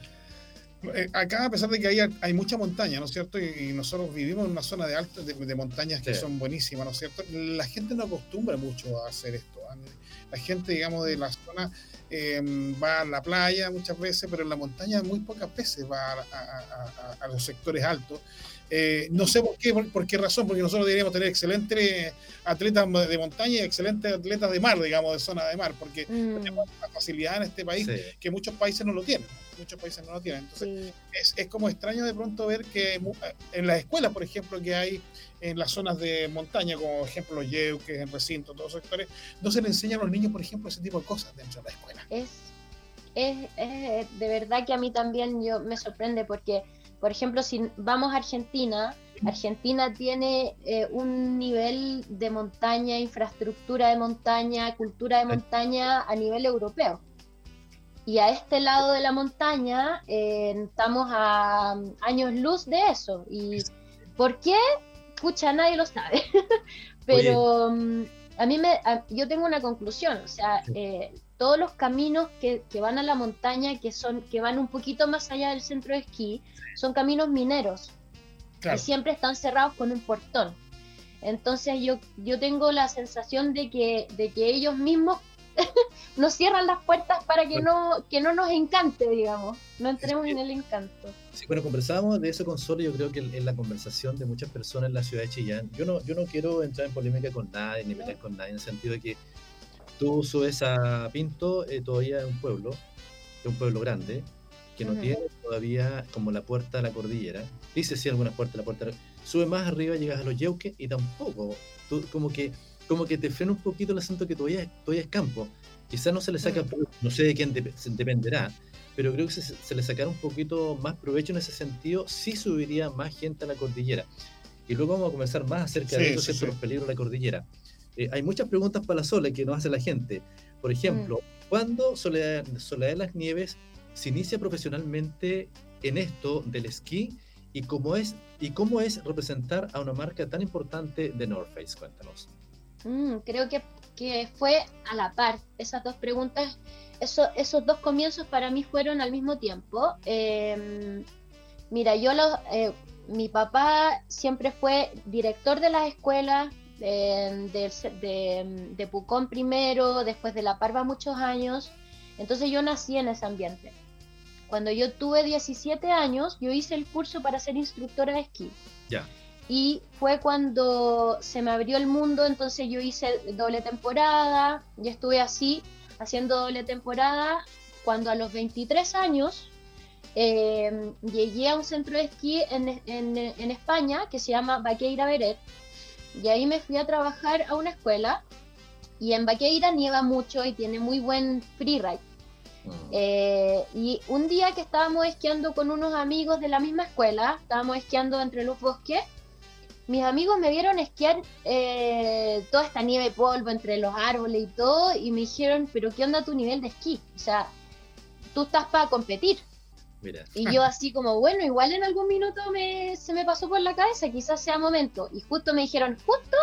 acá a pesar de que hay, hay mucha montaña, ¿no es cierto? Y, nosotros vivimos en una zona de alta de, montañas que son buenísimas, ¿no es cierto? La gente no acostumbra mucho a hacer esto. ¿ah? La gente, digamos, de la zona em, va a la playa muchas veces, pero en la montaña muy pocas veces va a los sectores altos. Eh, no sé por qué, por, qué razón, porque nosotros deberíamos tener excelentes atletas de montaña y excelentes atletas de mar, digamos, de zona de mar, porque mm. tenemos una facilidad en este país que muchos países no lo tienen. Muchos países no lo tienen. Entonces, es, es, como extraño de pronto ver que eh, en las escuelas, por ejemplo, que hay en las zonas de montaña, como ejemplo los yeuques, en recinto, todos esos sectores, no se le enseña a los niños, por ejemplo, ese tipo de cosas dentro de la escuela. Es, es, es de verdad que a mí también yo me sorprende porque por ejemplo, si vamos a Argentina, Argentina tiene eh, un nivel de montaña, infraestructura de montaña, cultura de montaña a nivel europeo. Y a este lado de la montaña eh, estamos a años luz de eso. ¿Y por qué? Pucha, nadie lo sabe. Pero mm, a mí me, yo tengo una conclusión, o sea, eh, todos los caminos que, que, van a la montaña, que son, que van un poquito más allá del centro de esquí, son caminos mineros y siempre están cerrados con un portón. Entonces yo, yo tengo la sensación de que, de que ellos mismos nos cierran las puertas para que no, que no nos encante, digamos, no entremos en el encanto. Sí, bueno, conversábamos de eso con Solo, yo creo que en la conversación de muchas personas en la ciudad de Chillán, yo no, yo no quiero entrar en polémica con nadie, ni pelear con nadie, en el sentido de que tú subes a Pinto, eh, todavía es un pueblo, es un pueblo grande, que no tiene todavía como la puerta de la cordillera. Dice sí algunas puertas, la puerta. Sube más arriba, llegas a los Yeuques y tampoco. Tú, como que como que te frena un poquito el asunto que todavía, todavía es campo. Quizás no se le saca, no sé de quién dependerá, pero creo que se, le sacará un poquito más provecho en ese sentido si subiría más gente a la cordillera. Y luego vamos a conversar más acerca de eso, los peligros de la cordillera. Eh, hay muchas preguntas para la Sole que nos hace la gente. Por ejemplo, mm. ¿cuándo Soledad, Soledad de las Nieves se inicia profesionalmente en esto del esquí y cómo es, y cómo es representar a una marca tan importante de North Face? Cuéntanos. Mm, creo que, que, fue a la par. Esas dos preguntas, eso, esos dos comienzos para mí fueron al mismo tiempo. Em, mira, yo lo, eh, mi papá siempre fue director de las escuelas de, de, Pucón primero, después de La Parva muchos años. Entonces yo nací en ese ambiente. Cuando yo tuve 17 años, yo hice el curso para ser instructora de esquí. Ya. Y fue cuando se me abrió el mundo, entonces yo hice doble temporada, y estuve así, haciendo doble temporada, cuando a los 23 años eh, llegué a un centro de esquí en, en, en España que se llama Baqueira Beret, y ahí me fui a trabajar a una escuela y en Baqueira nieva mucho y tiene muy buen freeride. Mm. Eh, y un día que estábamos esquiando con unos amigos de la misma escuela, estábamos esquiando entre los bosques, mis amigos me vieron esquiar eh, toda esta nieve y polvo entre los árboles y todo, y me dijeron, pero ¿qué onda tu nivel de esquí? O sea, tú estás para competir. Y yo así como, bueno, igual en algún minuto me, se me pasó por la cabeza, quizás sea momento. Y justo me dijeron, justo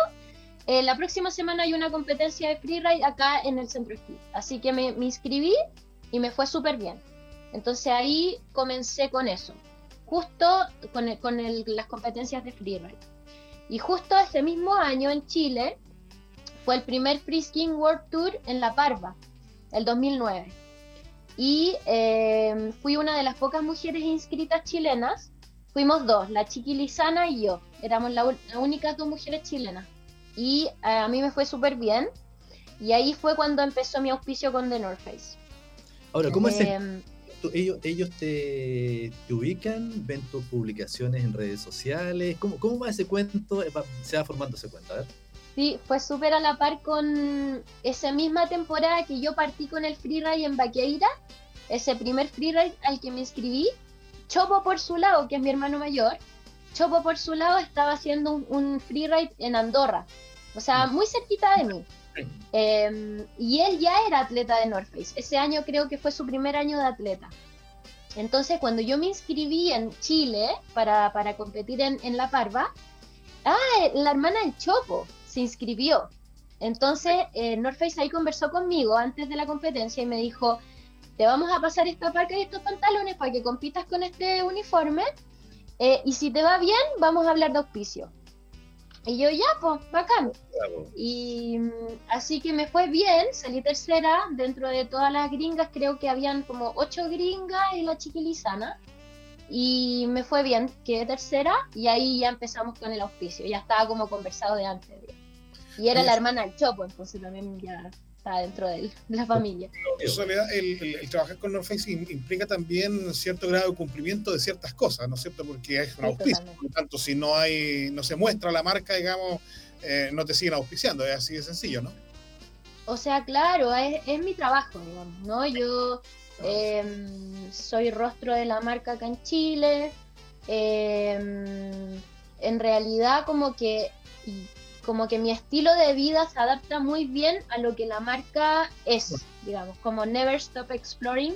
eh, la próxima semana hay una competencia de freeride acá en el centro esquí. Así que me, inscribí y me fue súper bien. Entonces ahí comencé con eso, justo con, con las competencias de freeride. Y justo ese mismo año en Chile fue el primer Free Skiing World Tour en La Parva, el 2009 y em, fui una de las pocas mujeres inscritas chilenas. Fuimos dos, la Chiqui Lizana y yo. Éramos las únicas dos mujeres chilenas. Y eh, a mí me fue súper bien. Y ahí fue cuando empezó mi auspicio con The North Face. Ahora, ¿cómo es em, ellos, ellos te, ubican, ven tus publicaciones en redes sociales. ¿Cómo, cómo va ese cuento? Eh, se va formando ese cuento, a ver. Sí, fue súper a la par con esa misma temporada que yo partí con el freeride en Baqueira, ese primer freeride al que me inscribí. Chopo por su lado, que es mi hermano mayor, Chopo por su lado estaba haciendo un, freeride en Andorra, o sea, muy cerquita de mí. Em, y él ya era atleta de North Face. Ese año creo que fue su primer año de atleta. Entonces, cuando yo me inscribí en Chile para, para competir en, en La Parva, ah, la hermana del Chopo se inscribió. Entonces, eh, North Face ahí conversó conmigo antes de la competencia y me dijo, te vamos a pasar esta parca y estos pantalones para que compitas con este uniforme. Eh, y si te va bien, vamos a hablar de auspicio. Y yo, ya, pues, bacán. Y mm, así que me fue bien, salí tercera dentro de todas las gringas, creo que habían como ocho gringas y la chiquilizana. Y me fue bien, quedé tercera y ahí ya empezamos con el auspicio, ya estaba como conversado de antes. Y era la hermana del Chopo, entonces también ya dentro de, la familia. el, trabajar con North Face implica también cierto grado de cumplimiento de ciertas cosas, ¿no es cierto? Porque es un auspicio, por lo tanto, si no hay, no se muestra la marca, digamos, eh, no te siguen auspiciando, es así de sencillo, ¿no? O sea, claro, es, es mi trabajo, digamos, ¿no? Yo em, soy rostro de la marca acá en Chile. Em, en realidad, como que como que mi estilo de vida se adapta muy bien a lo que la marca es, digamos, como Never Stop Exploring.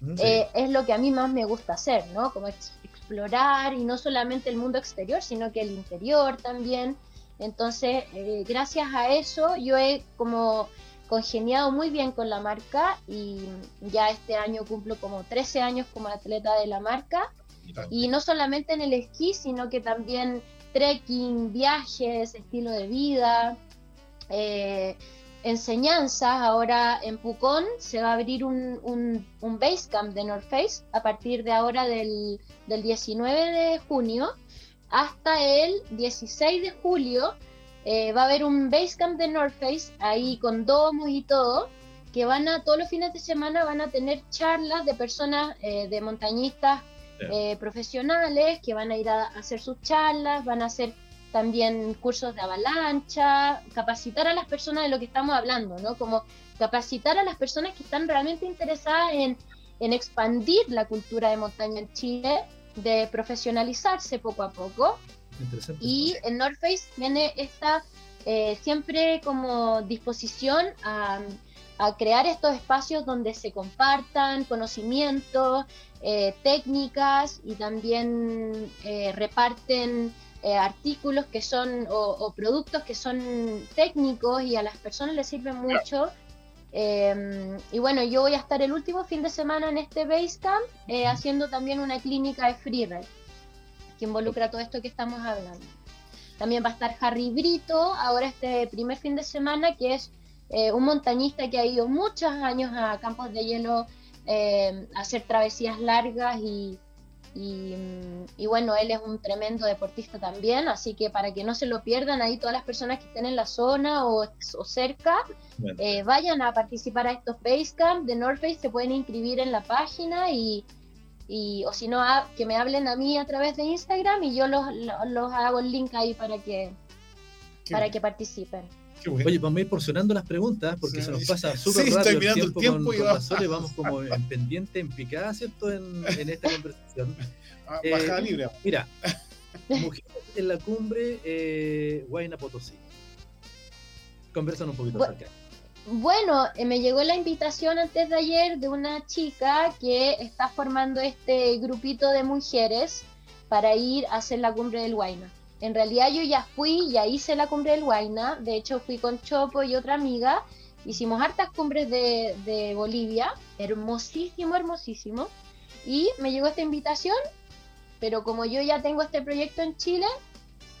Mm, eh, es lo que a mí más me gusta hacer, ¿no? Como explorar y no solamente el mundo exterior, sino que el interior también. Entonces, eh, gracias a eso, yo he como congeniado muy bien con la marca y ya este año cumplo como 13 años como atleta de la marca. Y no solamente en el esquí, sino que también trekking, viajes, estilo de vida, eh, enseñanzas. Ahora en Pucón se va a abrir un, un, un base camp de North Face a partir de ahora del, del 19 de junio hasta el 16 de julio. Eh, va a haber un base camp de North Face ahí con domos y todo que van a todos los fines de semana van a tener charlas de personas eh, de montañistas eh, profesionales que van a ir a, hacer sus charlas, van a hacer también cursos de avalancha, capacitar a las personas de lo que estamos hablando, ¿no? Como capacitar a las personas que están realmente interesadas en, expandir la cultura de montaña en Chile, de profesionalizarse poco a poco. Y en North Face tiene esta eh, siempre como disposición a, a crear estos espacios donde se compartan conocimientos, eh, técnicas y también eh, reparten eh, artículos que son o, productos que son técnicos y a las personas les sirven mucho. y bueno, yo voy a estar el último fin de semana en este Basecamp haciendo también una clínica de freeride que involucra todo esto que estamos hablando. También va a estar Harry Brito, ahora este primer fin de semana, que es eh, un montañista que ha ido muchos años a campos de hielo eh, hacer travesías largas y, y, bueno, él es un tremendo deportista también, así que para que no se lo pierdan ahí todas las personas que estén en la zona o, cerca, eh, vayan a participar a estos Basecamp de North Face, se pueden inscribir en la página y, y o si no, que me hablen a mí a través de Instagram y yo los, los, hago el link ahí para que, para que participen. Oye, vamos a ir porcionando las preguntas porque se nos pasa súper rápido el tiempo, con, con la Sole, vamos como en pendiente, en picada, ¿cierto? En, en esta conversación. Ah, bajada eh, libre. Mira, mujeres en la cumbre eh, Huayna Potosí. Conversan un poquito bueno, acerca. Bueno, eh, me llegó la invitación antes de ayer de una chica que está formando este grupito de mujeres para ir a hacer la cumbre del Huayna. En realidad yo ya fui, ya hice la cumbre del Huayna, de hecho fui con Chopo y otra amiga, hicimos hartas cumbres de, Bolivia, hermosísimo, hermosísimo, y me llegó esta invitación, pero como yo ya tengo este proyecto en Chile,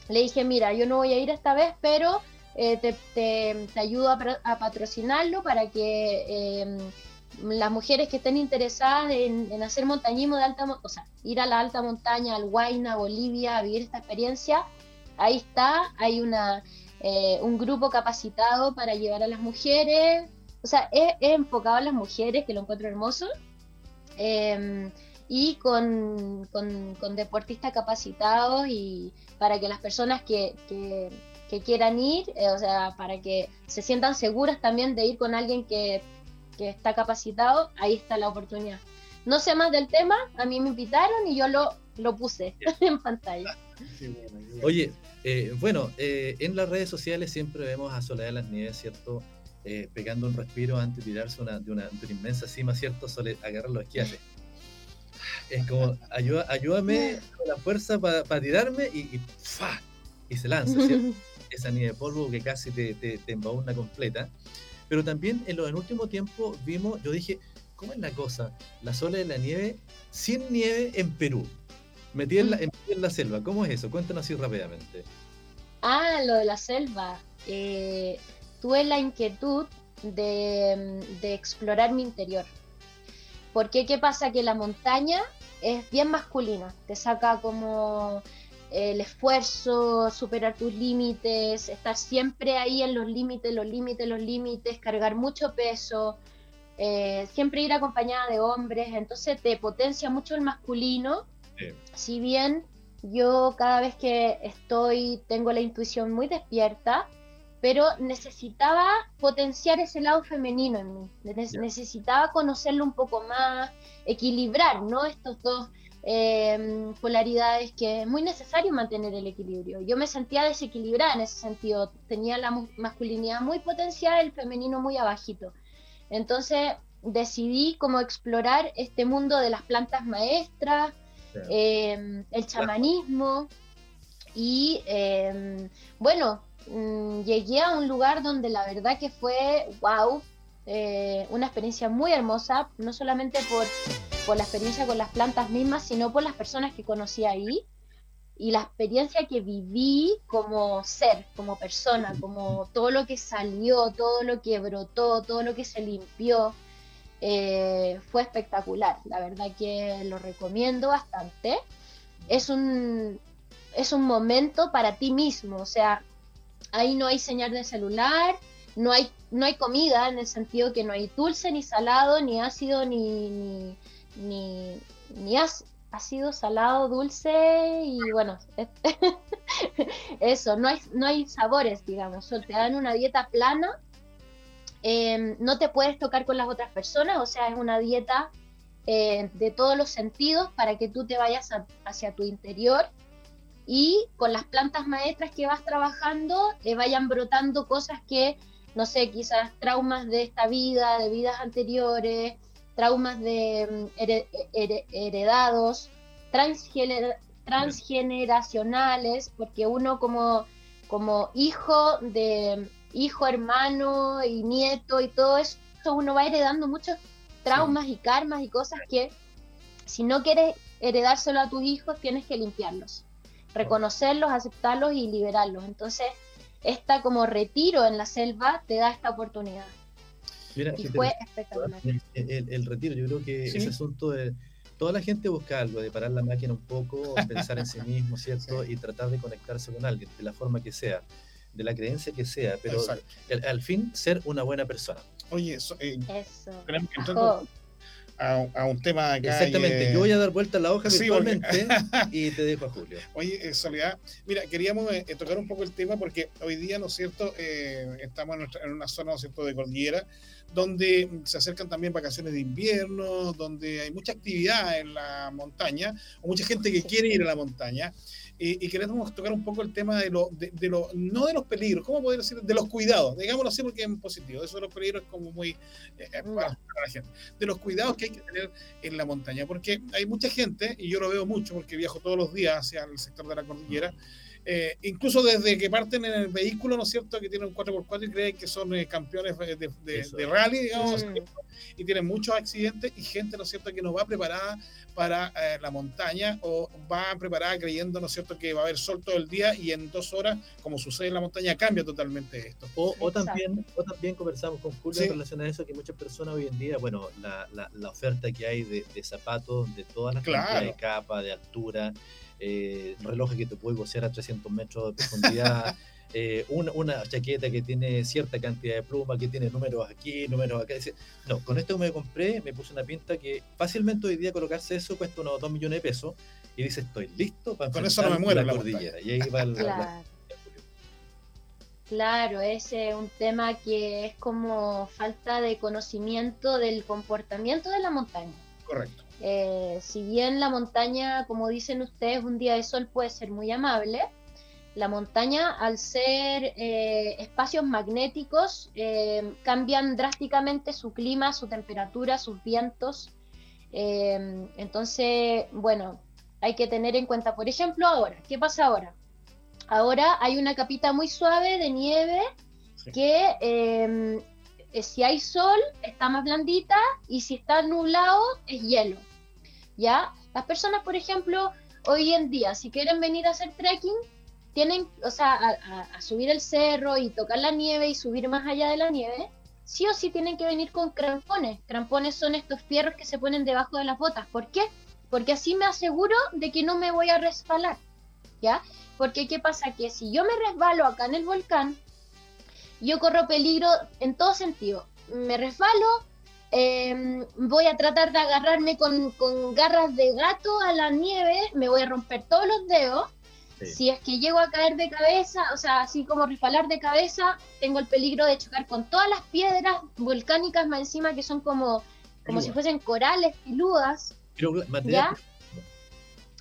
le dije, mira, yo no voy a ir esta vez, pero eh, te, ayudo a, patrocinarlo para que em, las mujeres que estén interesadas en, hacer montañismo de alta, o sea, ir a la alta montaña, al Huayna, Bolivia, a vivir esta experiencia, ahí está, hay una, eh, un grupo capacitado para llevar a las mujeres, o sea, es, enfocado a las mujeres, que lo encuentro hermoso, em, y con, con, deportistas capacitados y para que las personas que, que, quieran ir, eh, o sea, para que se sientan seguras también de ir con alguien que que está capacitado, ahí está la oportunidad. No sé más del tema, a mí me invitaron y yo lo, lo puse en pantalla. Oye, eh, bueno, eh, en las redes sociales siempre vemos a Soledad de las Nieves, ¿cierto? Eh, pegando un respiro antes de tirarse una, de, una, inmensa cima, ¿cierto? Sole, agarrar los esquiates. Es como, ayuda, ayúdame con la fuerza para tirarme y, y, y se lanza, ¿cierto? Esa nieve de polvo que casi te, te, te embaúna completa. Pero también en, lo, en último tiempo vimos, yo dije, ¿cómo es la cosa? La sola de la nieve, sin nieve en Perú, metí en la, mm. en, la selva. ¿Cómo es eso? Cuéntanos así rápidamente. Ah, lo de la selva. Eh, tuve la inquietud de, de, explorar mi interior. Porque qué pasa que la montaña es bien masculina, te saca como el esfuerzo, superar tus límites, estar siempre ahí en los límites, los límites, los límites, cargar mucho peso, eh, siempre ir acompañada de hombres, entonces te potencia mucho el masculino. Si bien yo cada vez que estoy tengo la intuición muy despierta, pero necesitaba potenciar ese lado femenino en mí, necesitaba conocerlo un poco más, equilibrar, ¿no? Estos dos eh, polaridades que es muy necesario mantener el equilibrio. Yo me sentía desequilibrada en ese sentido, tenía la masculinidad muy potencial, el femenino muy abajito. Entonces decidí como explorar este mundo de las plantas maestras, em, el chamanismo y em, bueno, mm, llegué a un lugar donde la verdad que fue wow, eh, una experiencia muy hermosa, no solamente por por la experiencia con las plantas mismas, sino por las personas que conocí ahí y la experiencia que viví como ser, como persona, como todo lo que salió, todo lo que brotó, todo lo que se limpió, eh, fue espectacular. La verdad que lo recomiendo bastante. Es un, es un momento para ti mismo, o sea, ahí no hay señal de celular, no hay, no hay comida en el sentido que no hay dulce ni salado, ni ácido, ni ni, ni sido salado, dulce y bueno, eso, no hay, no hay sabores, digamos, te dan una dieta plana, em, no te puedes tocar con las otras personas, o sea, es una dieta eh, de todos los sentidos para que tú te vayas hacia tu interior y con las plantas maestras que vas trabajando eh, vayan brotando cosas que, no sé, quizás traumas de esta vida, de vidas anteriores, traumas de mm, heredados, transgeneracionales, porque uno como, como hijo de hijo, hermano y nieto y todo eso, uno va heredando muchos traumas y karmas y cosas que si no quieres heredárselo a tus hijos tienes que limpiarlos. reconocerlos, aceptarlos y liberarlos. Entonces, esta como retiro en la selva te da esta oportunidad. Y fue espectacular. El, retiro, yo creo que ese asunto de toda la gente busca algo, de parar la máquina un poco, pensar en sí mismo, ¿cierto? Y tratar de conectarse con alguien, de la forma que sea, de la creencia que sea, pero al, fin ser una buena persona. Oye, eso, eh, eso a, un tema acá. Exactamente, yo voy a dar vuelta a la hoja virtualmente y te dejo a Julio. Oye, eh, Soledad, mira, queríamos eh, tocar un poco el tema porque hoy día, ¿no es cierto?, eh, estamos en, una zona, ¿no es cierto?, de cordillera, donde se acercan también vacaciones de invierno, donde hay mucha actividad en la montaña, o mucha gente que quiere ir a la montaña y, queremos tocar un poco el tema de lo, de, lo, no de los peligros, ¿cómo poder decir? De los cuidados, digámoslo así porque es positivo, eso de los peligros es como muy eh, eh, para, la gente, de los cuidados que hay que tener en la montaña, porque hay mucha gente, y yo lo veo mucho porque viajo todos los días hacia el sector de la cordillera, eh, incluso desde que parten en el vehículo, ¿no es cierto?, que tienen un 4x4 y creen que son campeones de, rally, digamos, y tienen muchos accidentes y gente, ¿no es cierto?, que no va preparada para eh, la montaña o va preparada creyendo, ¿no es cierto?, que va a haber sol todo el día y en dos horas, como sucede en la montaña, cambia totalmente esto. O, también, o también conversamos con Julio en relación a eso, que muchas personas hoy en día, bueno, la, la, oferta que hay de, zapatos de todas las claro. de capa, de altura, eh, relojes que te puede gocear a 300 metros de profundidad. Eh, una, chaqueta que tiene cierta cantidad de pluma, que tiene números aquí, números acá. no, con esto que me compré, me puse una pinta que fácilmente hoy día colocarse eso cuesta unos 2 millones de pesos y dice, estoy listo para con eso no me muero la, cordillera. Y ahí va el, claro. claro, ese es un tema que es como falta de conocimiento del comportamiento de la montaña. Correcto. Eh, si bien la montaña, como dicen ustedes, un día de sol puede ser muy amable, la montaña, al ser eh, espacios magnéticos, eh, cambian drásticamente su clima, su temperatura, sus vientos. Entonces, bueno, hay que tener en cuenta, por ejemplo, ahora, ¿qué pasa ahora? Ahora hay una capita muy suave de nieve que si hay sol está más blandita y si está nublado es hielo. ¿Ya? Las personas, por ejemplo, hoy en día, si quieren venir a hacer trekking, tienen, o sea, a, subir el cerro y tocar la nieve y subir más allá de la nieve, sí o sí tienen que venir con crampones. Crampones son estos fierros que se ponen debajo de las botas. ¿Por qué? Porque así me aseguro de que no me voy a resbalar, ¿ya? Porque ¿qué pasa? Que si yo me resbalo acá en el volcán, yo corro peligro en todo sentido. Me resbalo, em, voy a tratar de agarrarme con, con garras de gato a la nieve, me voy a romper todos los dedos si es que llego a caer de cabeza, o sea, así como resbalar de cabeza, tengo el peligro de chocar con todas las piedras volcánicas más encima que son como, como si fuesen corales piludas. ¿Ya?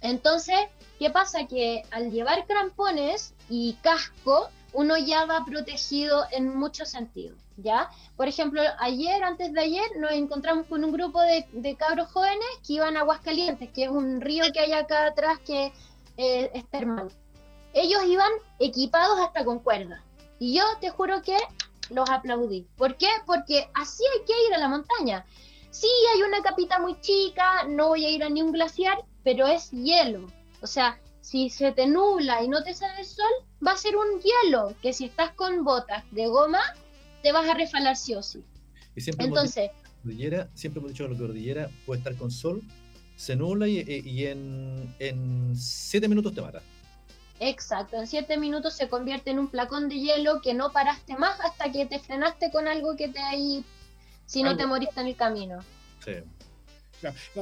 Entonces, ¿qué pasa? Que al llevar crampones y casco, uno ya va protegido en muchos sentidos, ¿ya? Por ejemplo, ayer, antes de ayer, nos encontramos con un grupo de, de cabros jóvenes que iban a Aguascalientes, que es un río que hay acá atrás que eh, Ellos iban equipados hasta con cuerda. Y yo te juro que los aplaudí. ¿Por qué? Porque así hay que ir a la montaña. Sí, hay una capita muy chica, no voy a ir a ni un glaciar, pero es hielo. O sea, si se te nubla y no te sale el sol, va a ser un hielo, que si estás con botas de goma, te vas a refalar sí o sí. Y siempre Entonces, siempre hemos dicho que la cordillera puede estar con sol se nubla y, y en, en, siete minutos te mata. Exacto, en siete minutos se convierte en un placón de hielo que no paraste más hasta que te frenaste con algo que te ahí, si no te moriste en el camino. Sí.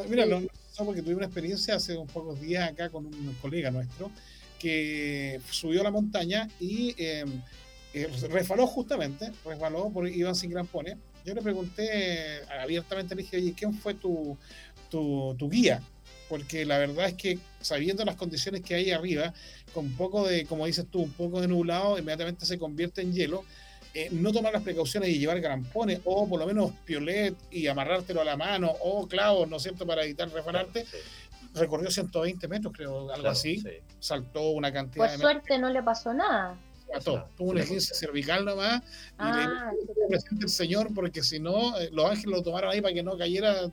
mira, no, porque tuve una experiencia hace unos pocos días acá con un colega nuestro que subió a la montaña y em, eh, resbaló justamente, resbaló, porque iban sin grampones. Yo le pregunté abiertamente, le dije, oye, ¿quién fue tu, tu, guía, porque la verdad es que sabiendo las condiciones que hay arriba, con un poco de, como dices tú, un poco de nublado, inmediatamente se convierte en hielo. Eh, no tomar las precauciones y llevar grampones o por lo menos piolet y amarrártelo a la mano o clavos, ¿no es cierto?, para evitar refanarte. Recorrió 120 metros, creo, algo así. Saltó una cantidad Por suerte no le pasó nada. Tuvo una agencia cervical nomás ah, y le presente el Señor porque si no, eh, los ángeles lo tomaron ahí para que no cayera.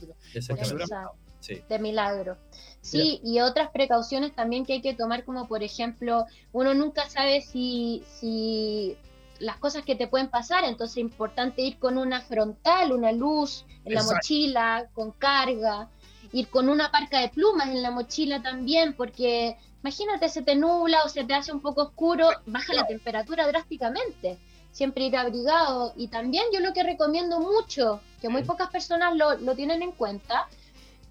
De milagro. Sí, y otras precauciones también que hay que tomar, como por ejemplo, uno nunca sabe si, si las cosas que te pueden pasar, entonces es importante ir con una frontal, una luz en la mochila, con carga, ir con una parca de plumas en la mochila también, porque imagínate, se te nubla o se te hace un poco oscuro, baja la temperatura drásticamente. Siempre ir abrigado. Y también yo lo que recomiendo mucho, que muy pocas personas lo, lo tienen en cuenta,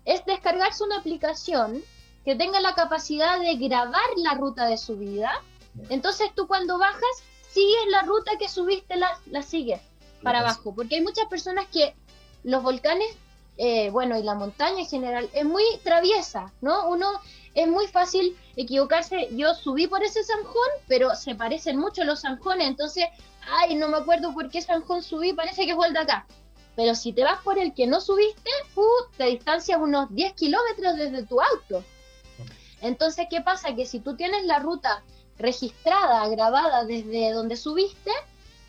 es descargarse una aplicación que tenga la capacidad de grabar la ruta de subida. Entonces tú cuando bajas, sigues la ruta que subiste, la, la sigues para abajo. Porque hay muchas personas que los volcanes, eh, bueno, y la montaña en general, es muy traviesa, ¿no? Uno es muy fácil equivocarse. Yo subí por ese zanjón, pero se parecen mucho los zanjones. Entonces, ay, no me acuerdo por qué zanjón subí, parece que fue el de acá. Pero si te vas por el que no subiste, uh, te distancias unos 10 kilómetros desde tu auto. Entonces, ¿qué pasa? Que si tú tienes la ruta registrada, grabada desde donde subiste,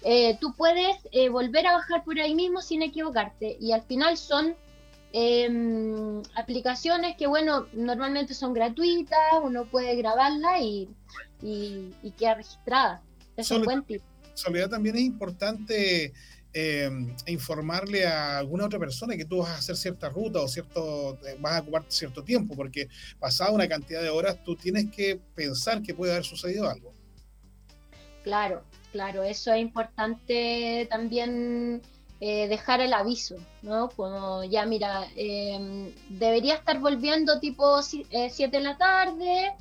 eh, tú puedes eh, volver a bajar por ahí mismo sin equivocarte. Y al final son em, aplicaciones que, bueno, normalmente son gratuitas, uno puede grabarla y, y, queda registrada. Es un buen tip. Soledad, también es importante eh, informarle a alguna otra persona que tú vas a hacer cierta ruta o cierto eh, vas a ocupar cierto tiempo, porque pasada una cantidad de horas tú tienes que pensar que puede haber sucedido algo. Claro, claro, eso es importante también eh, dejar el aviso, ¿no? Como ya, mira, em, debería estar volviendo tipo 7 eh, de la tarde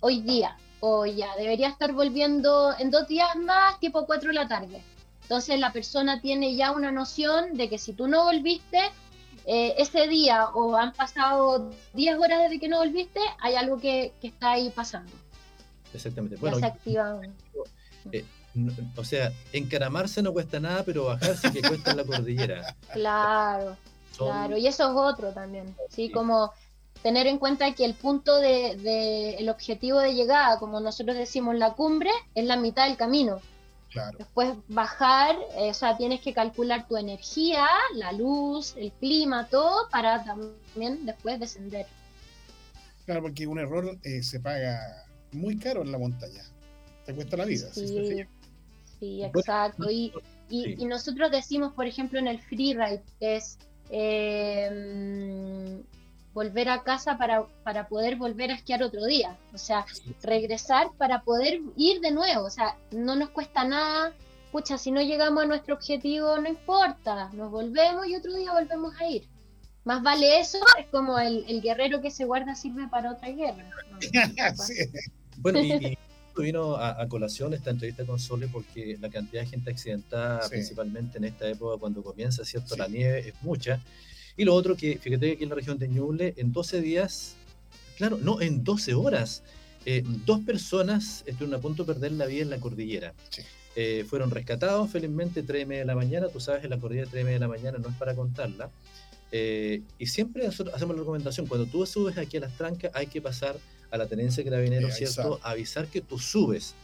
hoy día, o ya, debería estar volviendo en dos días más, tipo 4 de la tarde entonces la persona tiene ya una noción de que si tú no volviste eh, ese día o han pasado 10 horas desde que no volviste, hay algo que, está ahí pasando. Exactamente. Bueno, se activa. O sea, encaramarse no cuesta nada, pero bajarse que cuesta en la cordillera. Claro, claro. Y eso es otro también. ¿sí? Como tener en cuenta que el punto de, el objetivo de llegada, como nosotros decimos, la cumbre, es la mitad del camino. Después bajar, eh, o sea, tienes que calcular tu energía, la luz, el clima, todo, para también después descender. Claro, porque un error eh, se paga muy caro en la montaña. Te cuesta la vida. Sí, sí exacto. Y, y, nosotros decimos, por ejemplo, en el freeride, es eh, volver a casa para, para poder volver a esquiar otro día. O sea, regresar para poder ir de nuevo. O sea, no nos cuesta nada. Pucha, si no llegamos a nuestro objetivo, no importa. Nos volvemos y otro día volvemos a ir. Más vale eso, es como el, guerrero que se guarda sirve para otra guerra. Bueno, y, vino a, colación esta entrevista con Sole porque la cantidad de gente accidentada, principalmente en esta época cuando comienza, ¿cierto? La nieve es mucha. Y lo otro que, fíjate que aquí en la región de Ñuble, en 12 días, claro, no, en 12 horas, eh, dos personas estuvieron a punto de perder la vida en la cordillera. Eh, fueron rescatados, felizmente, 3 y media de la mañana. Tú sabes, en la cordillera 3 y media de la mañana no es para contarla. Eh, y siempre hacemos la recomendación, cuando tú subes aquí a las trancas, hay que pasar a la tenencia de carabineros, ¿cierto? Avisar que tú subes.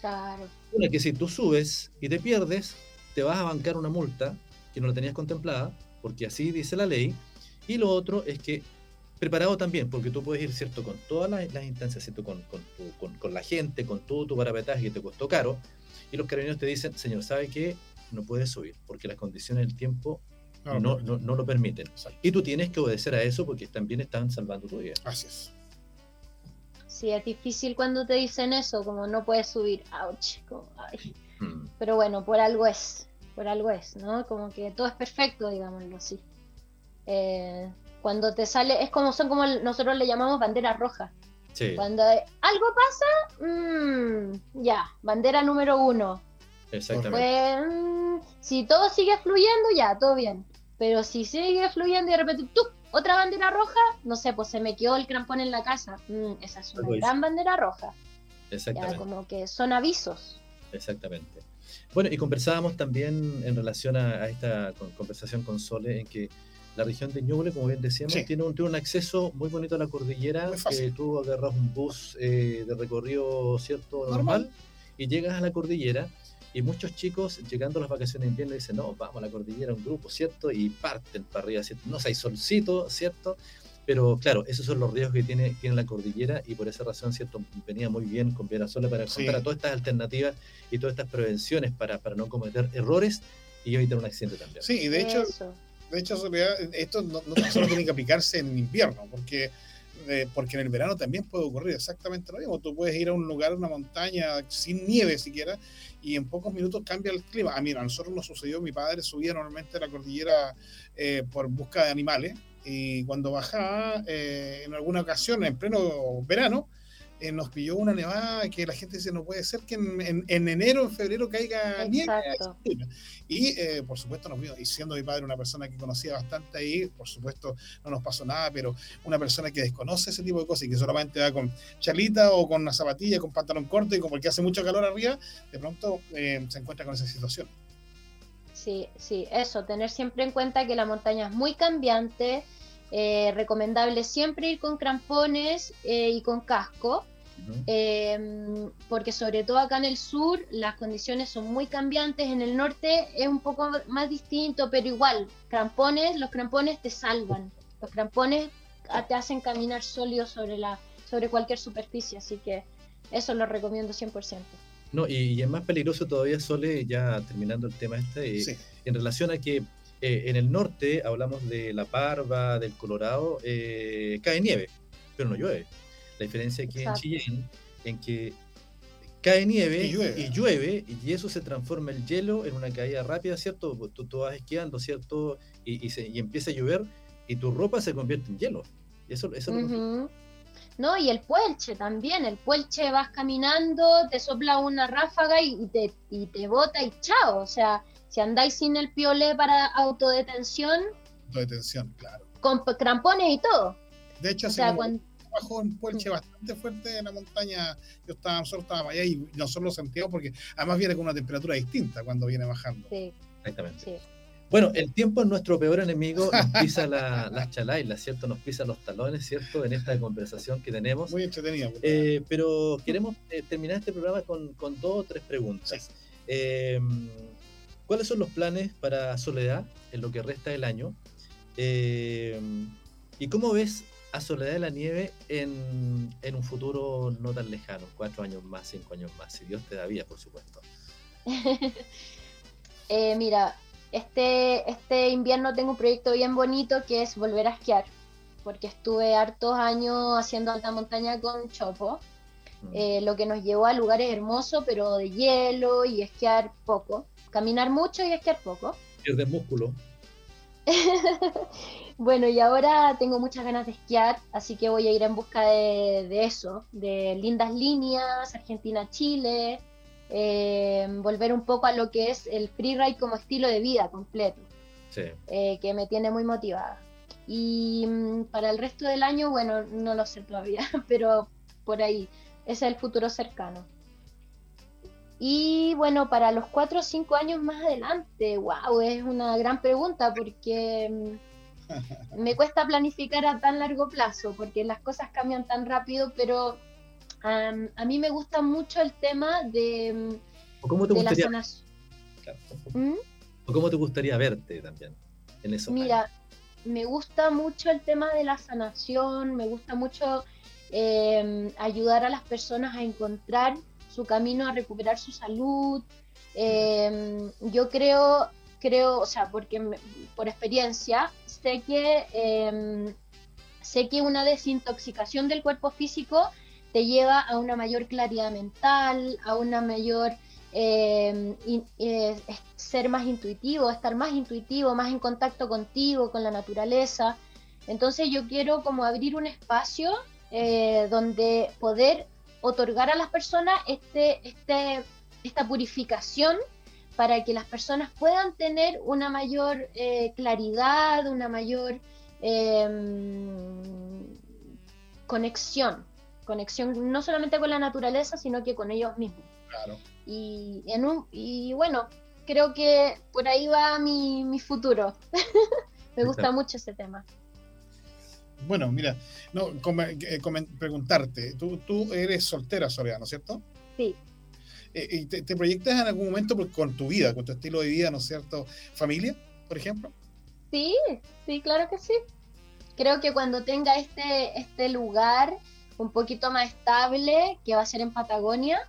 Claro. Una que si tú subes y te pierdes, te vas a bancar una multa que no la tenías contemplada porque así dice la ley. Y lo otro es que preparado también, porque tú puedes ir, ¿cierto?, con todas las, instancias, ¿cierto?, con, con, la gente, con todo tu parapetaje que te costó caro, y los carabineros te dicen, señor, ¿sabe qué? No puedes subir, porque las condiciones del tiempo no, no, no, lo permiten. Y tú tienes que obedecer a eso porque también están salvando tu vida. Así es. Sí, es difícil cuando te dicen eso, como no puedes subir, ouch, mm. Pero bueno, por algo es por algo es, ¿no? Como que todo es perfecto, digámoslo así. Eh, cuando te sale, es como son como nosotros le llamamos bandera roja. Sí. Cuando algo pasa, mmm, ya, bandera número uno. Exactamente. Mm, si todo sigue fluyendo, ya, todo bien. Pero si sigue fluyendo y de repente, ¡tú! Otra bandera roja, no sé, pues se me quedó el crampón en la casa. Mm, esa es una gran bandera roja. Exactamente. Ya, como que son avisos. Exactamente. Bueno, y conversábamos también en relación a, esta conversación con Sole, en que la región de Ñuble, como bien decíamos, tiene, un, tiene, un, acceso muy bonito a la cordillera, que tú agarras un bus eh, de recorrido cierto normal, y llegas a la cordillera y muchos chicos llegando a las vacaciones de invierno dicen, no, vamos a la cordillera, un grupo, ¿cierto? Y parten para arriba, ¿cierto? No sé, hay solcito, ¿cierto? Pero claro, esos son los riesgos que tiene, tiene la cordillera y por esa razón, ¿cierto? Venía muy bien con Sola para contar a todas estas alternativas y todas estas prevenciones para, para no cometer errores y evitar un accidente también. Sí, y de hecho, de hecho esto no, no solo tiene que aplicarse en invierno, porque porque en el verano también puede ocurrir exactamente lo mismo. Tú puedes ir a un lugar, una montaña sin nieve siquiera, y en pocos minutos cambia el clima. Ah, mira, a nosotros nos sucedió, mi padre subía normalmente a la cordillera eh, por busca de animales, y cuando bajaba, eh, en alguna ocasión, en pleno verano, eh, nos pilló una nevada que la gente dice no puede ser que en, enero, en febrero caiga nieve. Y eh, por supuesto nos vio, y siendo mi padre una persona que conocía bastante ahí, por supuesto no nos pasó nada, pero una persona que desconoce ese tipo de cosas y que solamente va con charlita o con una zapatilla, con pantalón corto y como el que hace mucho calor arriba, de pronto eh, se encuentra con esa situación. Sí, sí, eso, tener siempre en cuenta que la montaña es muy cambiante, recomendable siempre ir con crampones y con casco. Em, porque sobre todo acá en el sur las condiciones son muy cambiantes, en el norte es un poco más distinto, pero igual, crampones, los crampones te salvan, los crampones te hacen caminar sólido sobre, la, sobre cualquier superficie, así que eso lo recomiendo 100%. No, y, es más peligroso todavía, Sole, ya terminando el tema este, eh, en relación a que eh, en el norte hablamos de la Parva, del Colorado, eh, cae nieve, pero no llueve. La diferencia aquí en Chillén, en que cae nieve y llueve. y eso se transforma el hielo en una caída rápida, ¿cierto? Tú, tú vas esquiando, ¿cierto? Y, y, empieza a llover y tu ropa se convierte en hielo. Eso, eso No, y el puelche también. El puelche vas caminando, te sopla una ráfaga y, te, y te bota y chao. O sea, si andáis sin el piolé para autodetención. Autodetención, claro. Con crampones y todo. De hecho, o sea, cuando bajó un puelche bastante fuerte en la montaña. Yo estaba, nosotros estábamos allá y nosotros lo sentíamos porque además viene con una temperatura distinta cuando viene bajando. Sí. Exactamente. Bueno, el tiempo es nuestro peor enemigo, nos pisa la, las chalailas, ¿cierto? Nos pisa los talones, ¿cierto? En esta conversación que tenemos. Muy entretenida. Eh, pero queremos eh, terminar este programa con, con, dos o tres preguntas. Em, ¿Cuáles son los planes para Soledad en lo que resta del año? Em, ¿Y cómo ves a Soledad de la Nieve en, un futuro no tan lejano, cuatro años más, cinco años más, si Dios te da vida, por supuesto. Eh, mira, este, este invierno tengo un proyecto bien bonito que es volver a esquiar, porque estuve hartos años haciendo alta montaña con Chopo, mm. eh, lo que nos llevó a lugares hermosos, pero de hielo y esquiar poco, caminar mucho y esquiar poco. Pierde músculo. bueno, y ahora tengo muchas ganas de esquiar, así que voy a ir en busca de, eso, de lindas líneas, Argentina-Chile, eh, volver un poco a lo que es el freeride como estilo de vida completo, eh, que me tiene muy motivada. Y mm, para el resto del año, bueno, no lo sé todavía, pero por ahí, ese es el futuro cercano. Y bueno, para los cuatro o cinco años más adelante, wow, es una gran pregunta porque mm, me cuesta planificar a tan largo plazo porque las cosas cambian tan rápido, pero a mí me gusta mucho el tema de, cómo te gustaría, ¿Mm? ¿O cómo te gustaría verte también en eso? Mira, me gusta mucho el tema de la sanación, me gusta mucho em, ayudar a las personas a encontrar su camino a recuperar su salud. Em, yo creo, creo, o sea, porque por experiencia sé que em, sé que una desintoxicación del cuerpo físico te lleva a una mayor claridad mental, a una mayor em, eh, ser más intuitivo, estar más intuitivo, más en contacto contigo, con la naturaleza. Entonces yo quiero como abrir un espacio eh, donde poder otorgar a las personas este, este, esta purificación para que las personas puedan tener una mayor eh, claridad, una mayor em, conexión, conexión no solamente con la naturaleza, sino que con ellos mismos. Y, en un, y bueno, creo que por ahí va mi, mi futuro. Me gusta mucho ese tema. Bueno, mira, no, eh, preguntarte, tú, tú eres soltera, Soledad, ¿no es cierto? Sí. Eh, ¿Y te, proyectas en algún momento con tu vida, con tu estilo de vida, ¿no es cierto? ¿Familia, por ejemplo? Sí, sí, claro que sí. creo que cuando tenga este, este lugar un poquito más estable, que va a ser en Patagonia,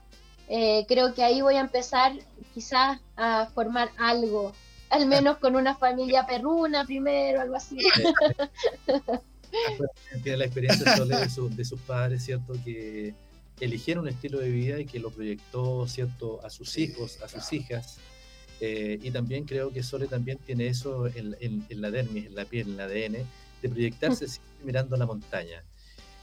eh, creo que ahí voy a empezar quizás a formar algo, al menos con una familia perruna primero, algo así. Tiene la experiencia de, de sus padres, ¿cierto? Que eligieron un estilo de vida y que lo proyectó, ¿cierto? A sus hijos, a sus hijas. Eh, y también creo que Sole también tiene eso en, en, la dermis, en la piel, en el ADN, de proyectarse siempre mirando la montaña.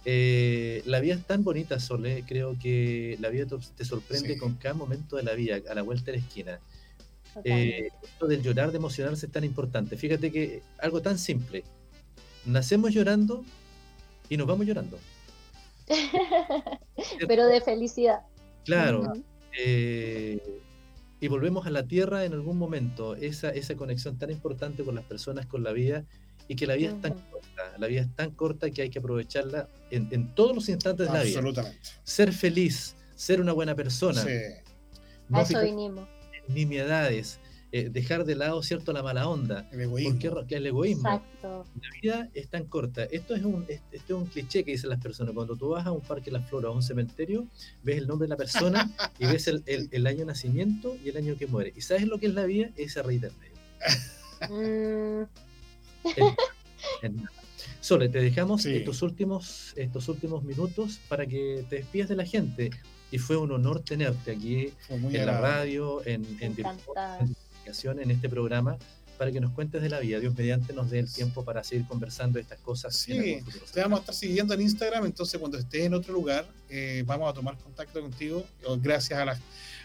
Eh, la vida es tan bonita, Sole, creo que la vida te sorprende con cada momento de la vida, a la vuelta de la esquina. Eh, esto del llorar, de emocionarse es tan importante. Fíjate que algo tan simple. Nacemos llorando y nos vamos llorando. Pero de felicidad. Claro. Eh, y volvemos a la tierra en algún momento. Esa, esa conexión tan importante con las personas, con la vida, y que la vida es tan corta. La vida es tan corta que hay que aprovecharla en, todos los instantes de la vida. Absolutamente. Ser feliz, ser una buena persona. Sí. No a eso vinimos. Nimiedades, eh, dejar de lado cierto la mala onda. El egoísmo. Porque el egoísmo. Exacto. La vida es tan corta. Esto es un, esto es un cliché que dicen las personas. Cuando tú vas a un parque de la flora o a un cementerio, ves el nombre de la persona y ves el, el, año de nacimiento y el año que muere. ¿Y sabes lo que es la vida? Esa reír del medio. Sole, te dejamos estos, últimos, estos últimos minutos para que te despidas de la gente. Y fue un honor tenerte aquí en la radio, en, en, en este programa para que nos cuentes de la vida. Dios mediante nos dé el tiempo para seguir conversando de estas cosas. Sí, te vamos a estar siguiendo en Instagram, entonces cuando estés en otro lugar, eh, vamos a tomar contacto contigo, gracias a las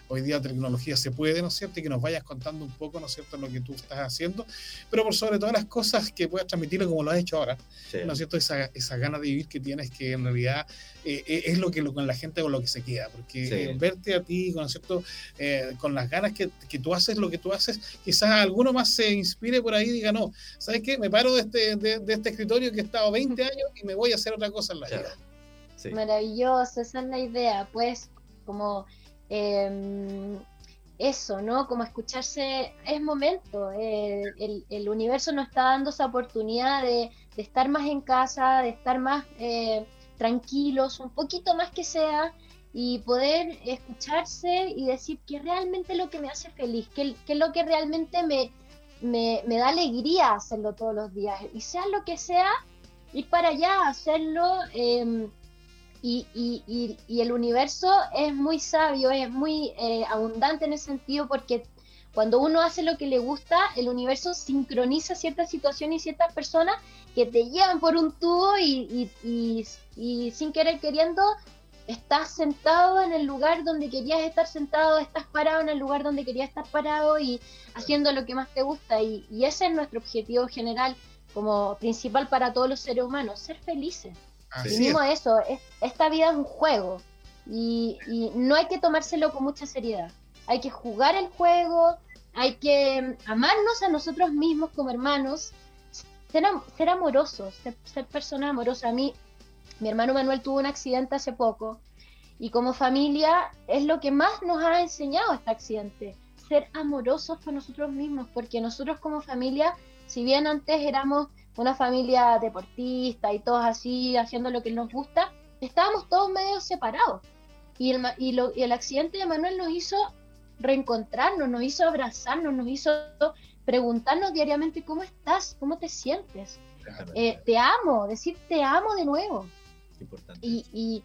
hoy día tecnología se puede, ¿no es cierto? Y que nos vayas contando un poco, ¿no es cierto?, lo que tú estás haciendo, pero por sobre todas las cosas que puedas transmitirlo como lo has hecho ahora, ¿no es cierto? Esa, esa gana de vivir que tienes, que en realidad eh, eh, es lo que con la gente con lo que se queda, porque verte a ti, ¿no es cierto?, eh, con las ganas que, que, tú haces lo que tú haces, quizás alguno más se inspire por ahí y diga, no, ¿sabes qué? Me paro de este, de, este escritorio que he estado 20 años y me voy a hacer otra cosa en la vida. Maravilloso, esa es la idea, pues como Em, eso, ¿no? Como escucharse, es momento, eh, el, universo nos está dando esa oportunidad de, estar más en casa, de estar más eh, tranquilos, un poquito más que sea, y poder escucharse y decir que realmente lo que me hace feliz, que, es lo que realmente me, me, da alegría hacerlo todos los días, y sea lo que sea, ir para allá, hacerlo. Eh, y, el universo es muy sabio, es muy eh, abundante en ese sentido porque cuando uno hace lo que le gusta, el universo sincroniza ciertas situaciones y ciertas personas que te llevan por un tubo y, y, sin querer queriendo estás sentado en el lugar donde querías estar sentado, estás parado en el lugar donde querías estar parado y haciendo lo que más te gusta. Y, ese es nuestro objetivo general como principal para todos los seres humanos, ser felices y mismo eso, esta vida es un juego y, no hay que tomárselo con mucha seriedad. Hay que jugar el juego, hay que amarnos a nosotros mismos como hermanos, ser, ser amorosos, ser, personas amorosas. A mí, mi hermano Manuel tuvo un accidente hace poco y como familia es lo que más nos ha enseñado este accidente, ser amorosos con nosotros mismos, porque nosotros como familia, si bien antes éramos una familia deportista y todos así haciendo lo que nos gusta, estábamos todos medio separados. Y el, y, el accidente de Manuel nos hizo reencontrarnos, nos hizo abrazarnos, nos hizo preguntarnos diariamente cómo estás, cómo te sientes. Eh, te amo, decir te amo de nuevo. Y, y,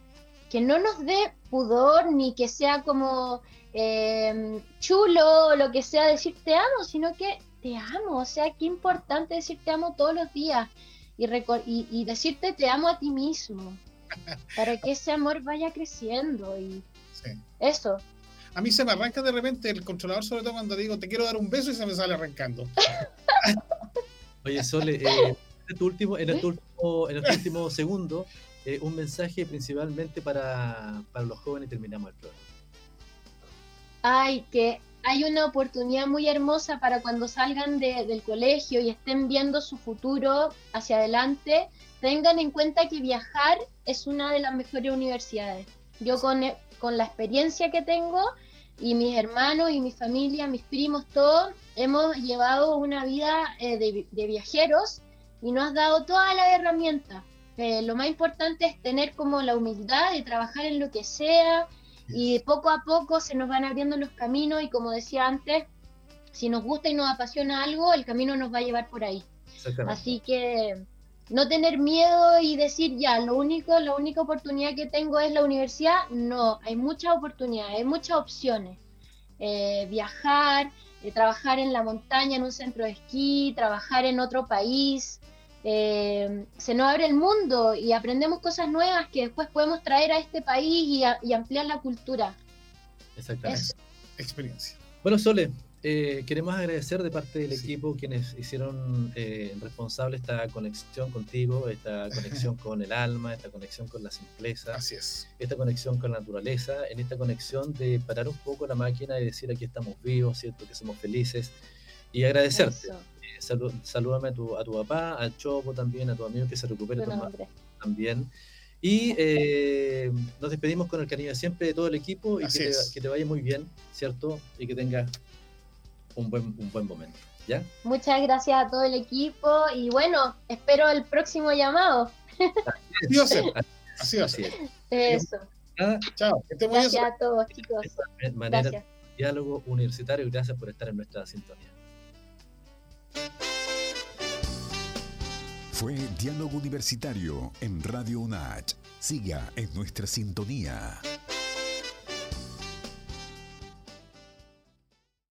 que no nos dé pudor ni que sea como eh, chulo lo que sea decir te amo, sino que te amo, o sea, qué importante decir te amo todos los días y, y, decirte te amo a ti mismo, para que ese amor vaya creciendo y eso. A mí se me arranca de repente el controlador, sobre todo cuando digo te quiero dar un beso y se me sale arrancando. Oye, Sole, eh, en, tu último, en, el último, en el último segundo, eh, un mensaje principalmente para, para los jóvenes y terminamos el programa. Ay, que hay una oportunidad muy hermosa para cuando salgan del colegio y estén viendo su futuro hacia adelante, tengan en cuenta que viajar es una de las mejores universidades. Yo con, la experiencia que tengo y mis hermanos y mi familia, mis primos, todos, hemos llevado una vida eh, de, viajeros y nos has dado todas las herramientas. Eh, lo más importante es tener como la humildad de trabajar en lo que sea y poco a poco se nos van abriendo los caminos y como decía antes, si nos gusta y nos apasiona algo, el camino nos va a llevar por ahí. Así que no tener miedo y decir ya, lo único, la única oportunidad que tengo es la universidad, no, hay muchas oportunidades, hay muchas opciones. Eh, viajar, eh, trabajar en la montaña, en un centro de esquí, trabajar en otro país. Eh, se nos abre el mundo y aprendemos cosas nuevas que después podemos traer a este país y, ampliar la cultura. Exactamente. Experiencia. Bueno, Sole, eh, queremos agradecer de parte del equipo quienes hicieron eh, responsable esta conexión contigo, esta conexión con el alma, esta conexión con la simpleza, Así es. esta conexión con la naturaleza, en esta conexión de parar un poco la máquina y decir aquí estamos vivos, ¿cierto? que somos felices y agradecerte. Eh, salúdame a tu, a tu papá, al Chopo también, a tu amigo que se recupere también. Y eh, nos despedimos con el cariño siempre de todo el equipo y que te, que te, vaya muy bien, ¿cierto? Y que tengas un buen, un buen momento. ¿Ya? Muchas gracias a todo el equipo y bueno, espero el próximo llamado. Así va a ser. Así va a ser. Eso. Chao. gracias a todos, chicos. De manera gracias. diálogo universitario y gracias por estar en nuestra sintonía. Fue Diálogo Universitario en Radio UNACH. Siga en nuestra sintonía.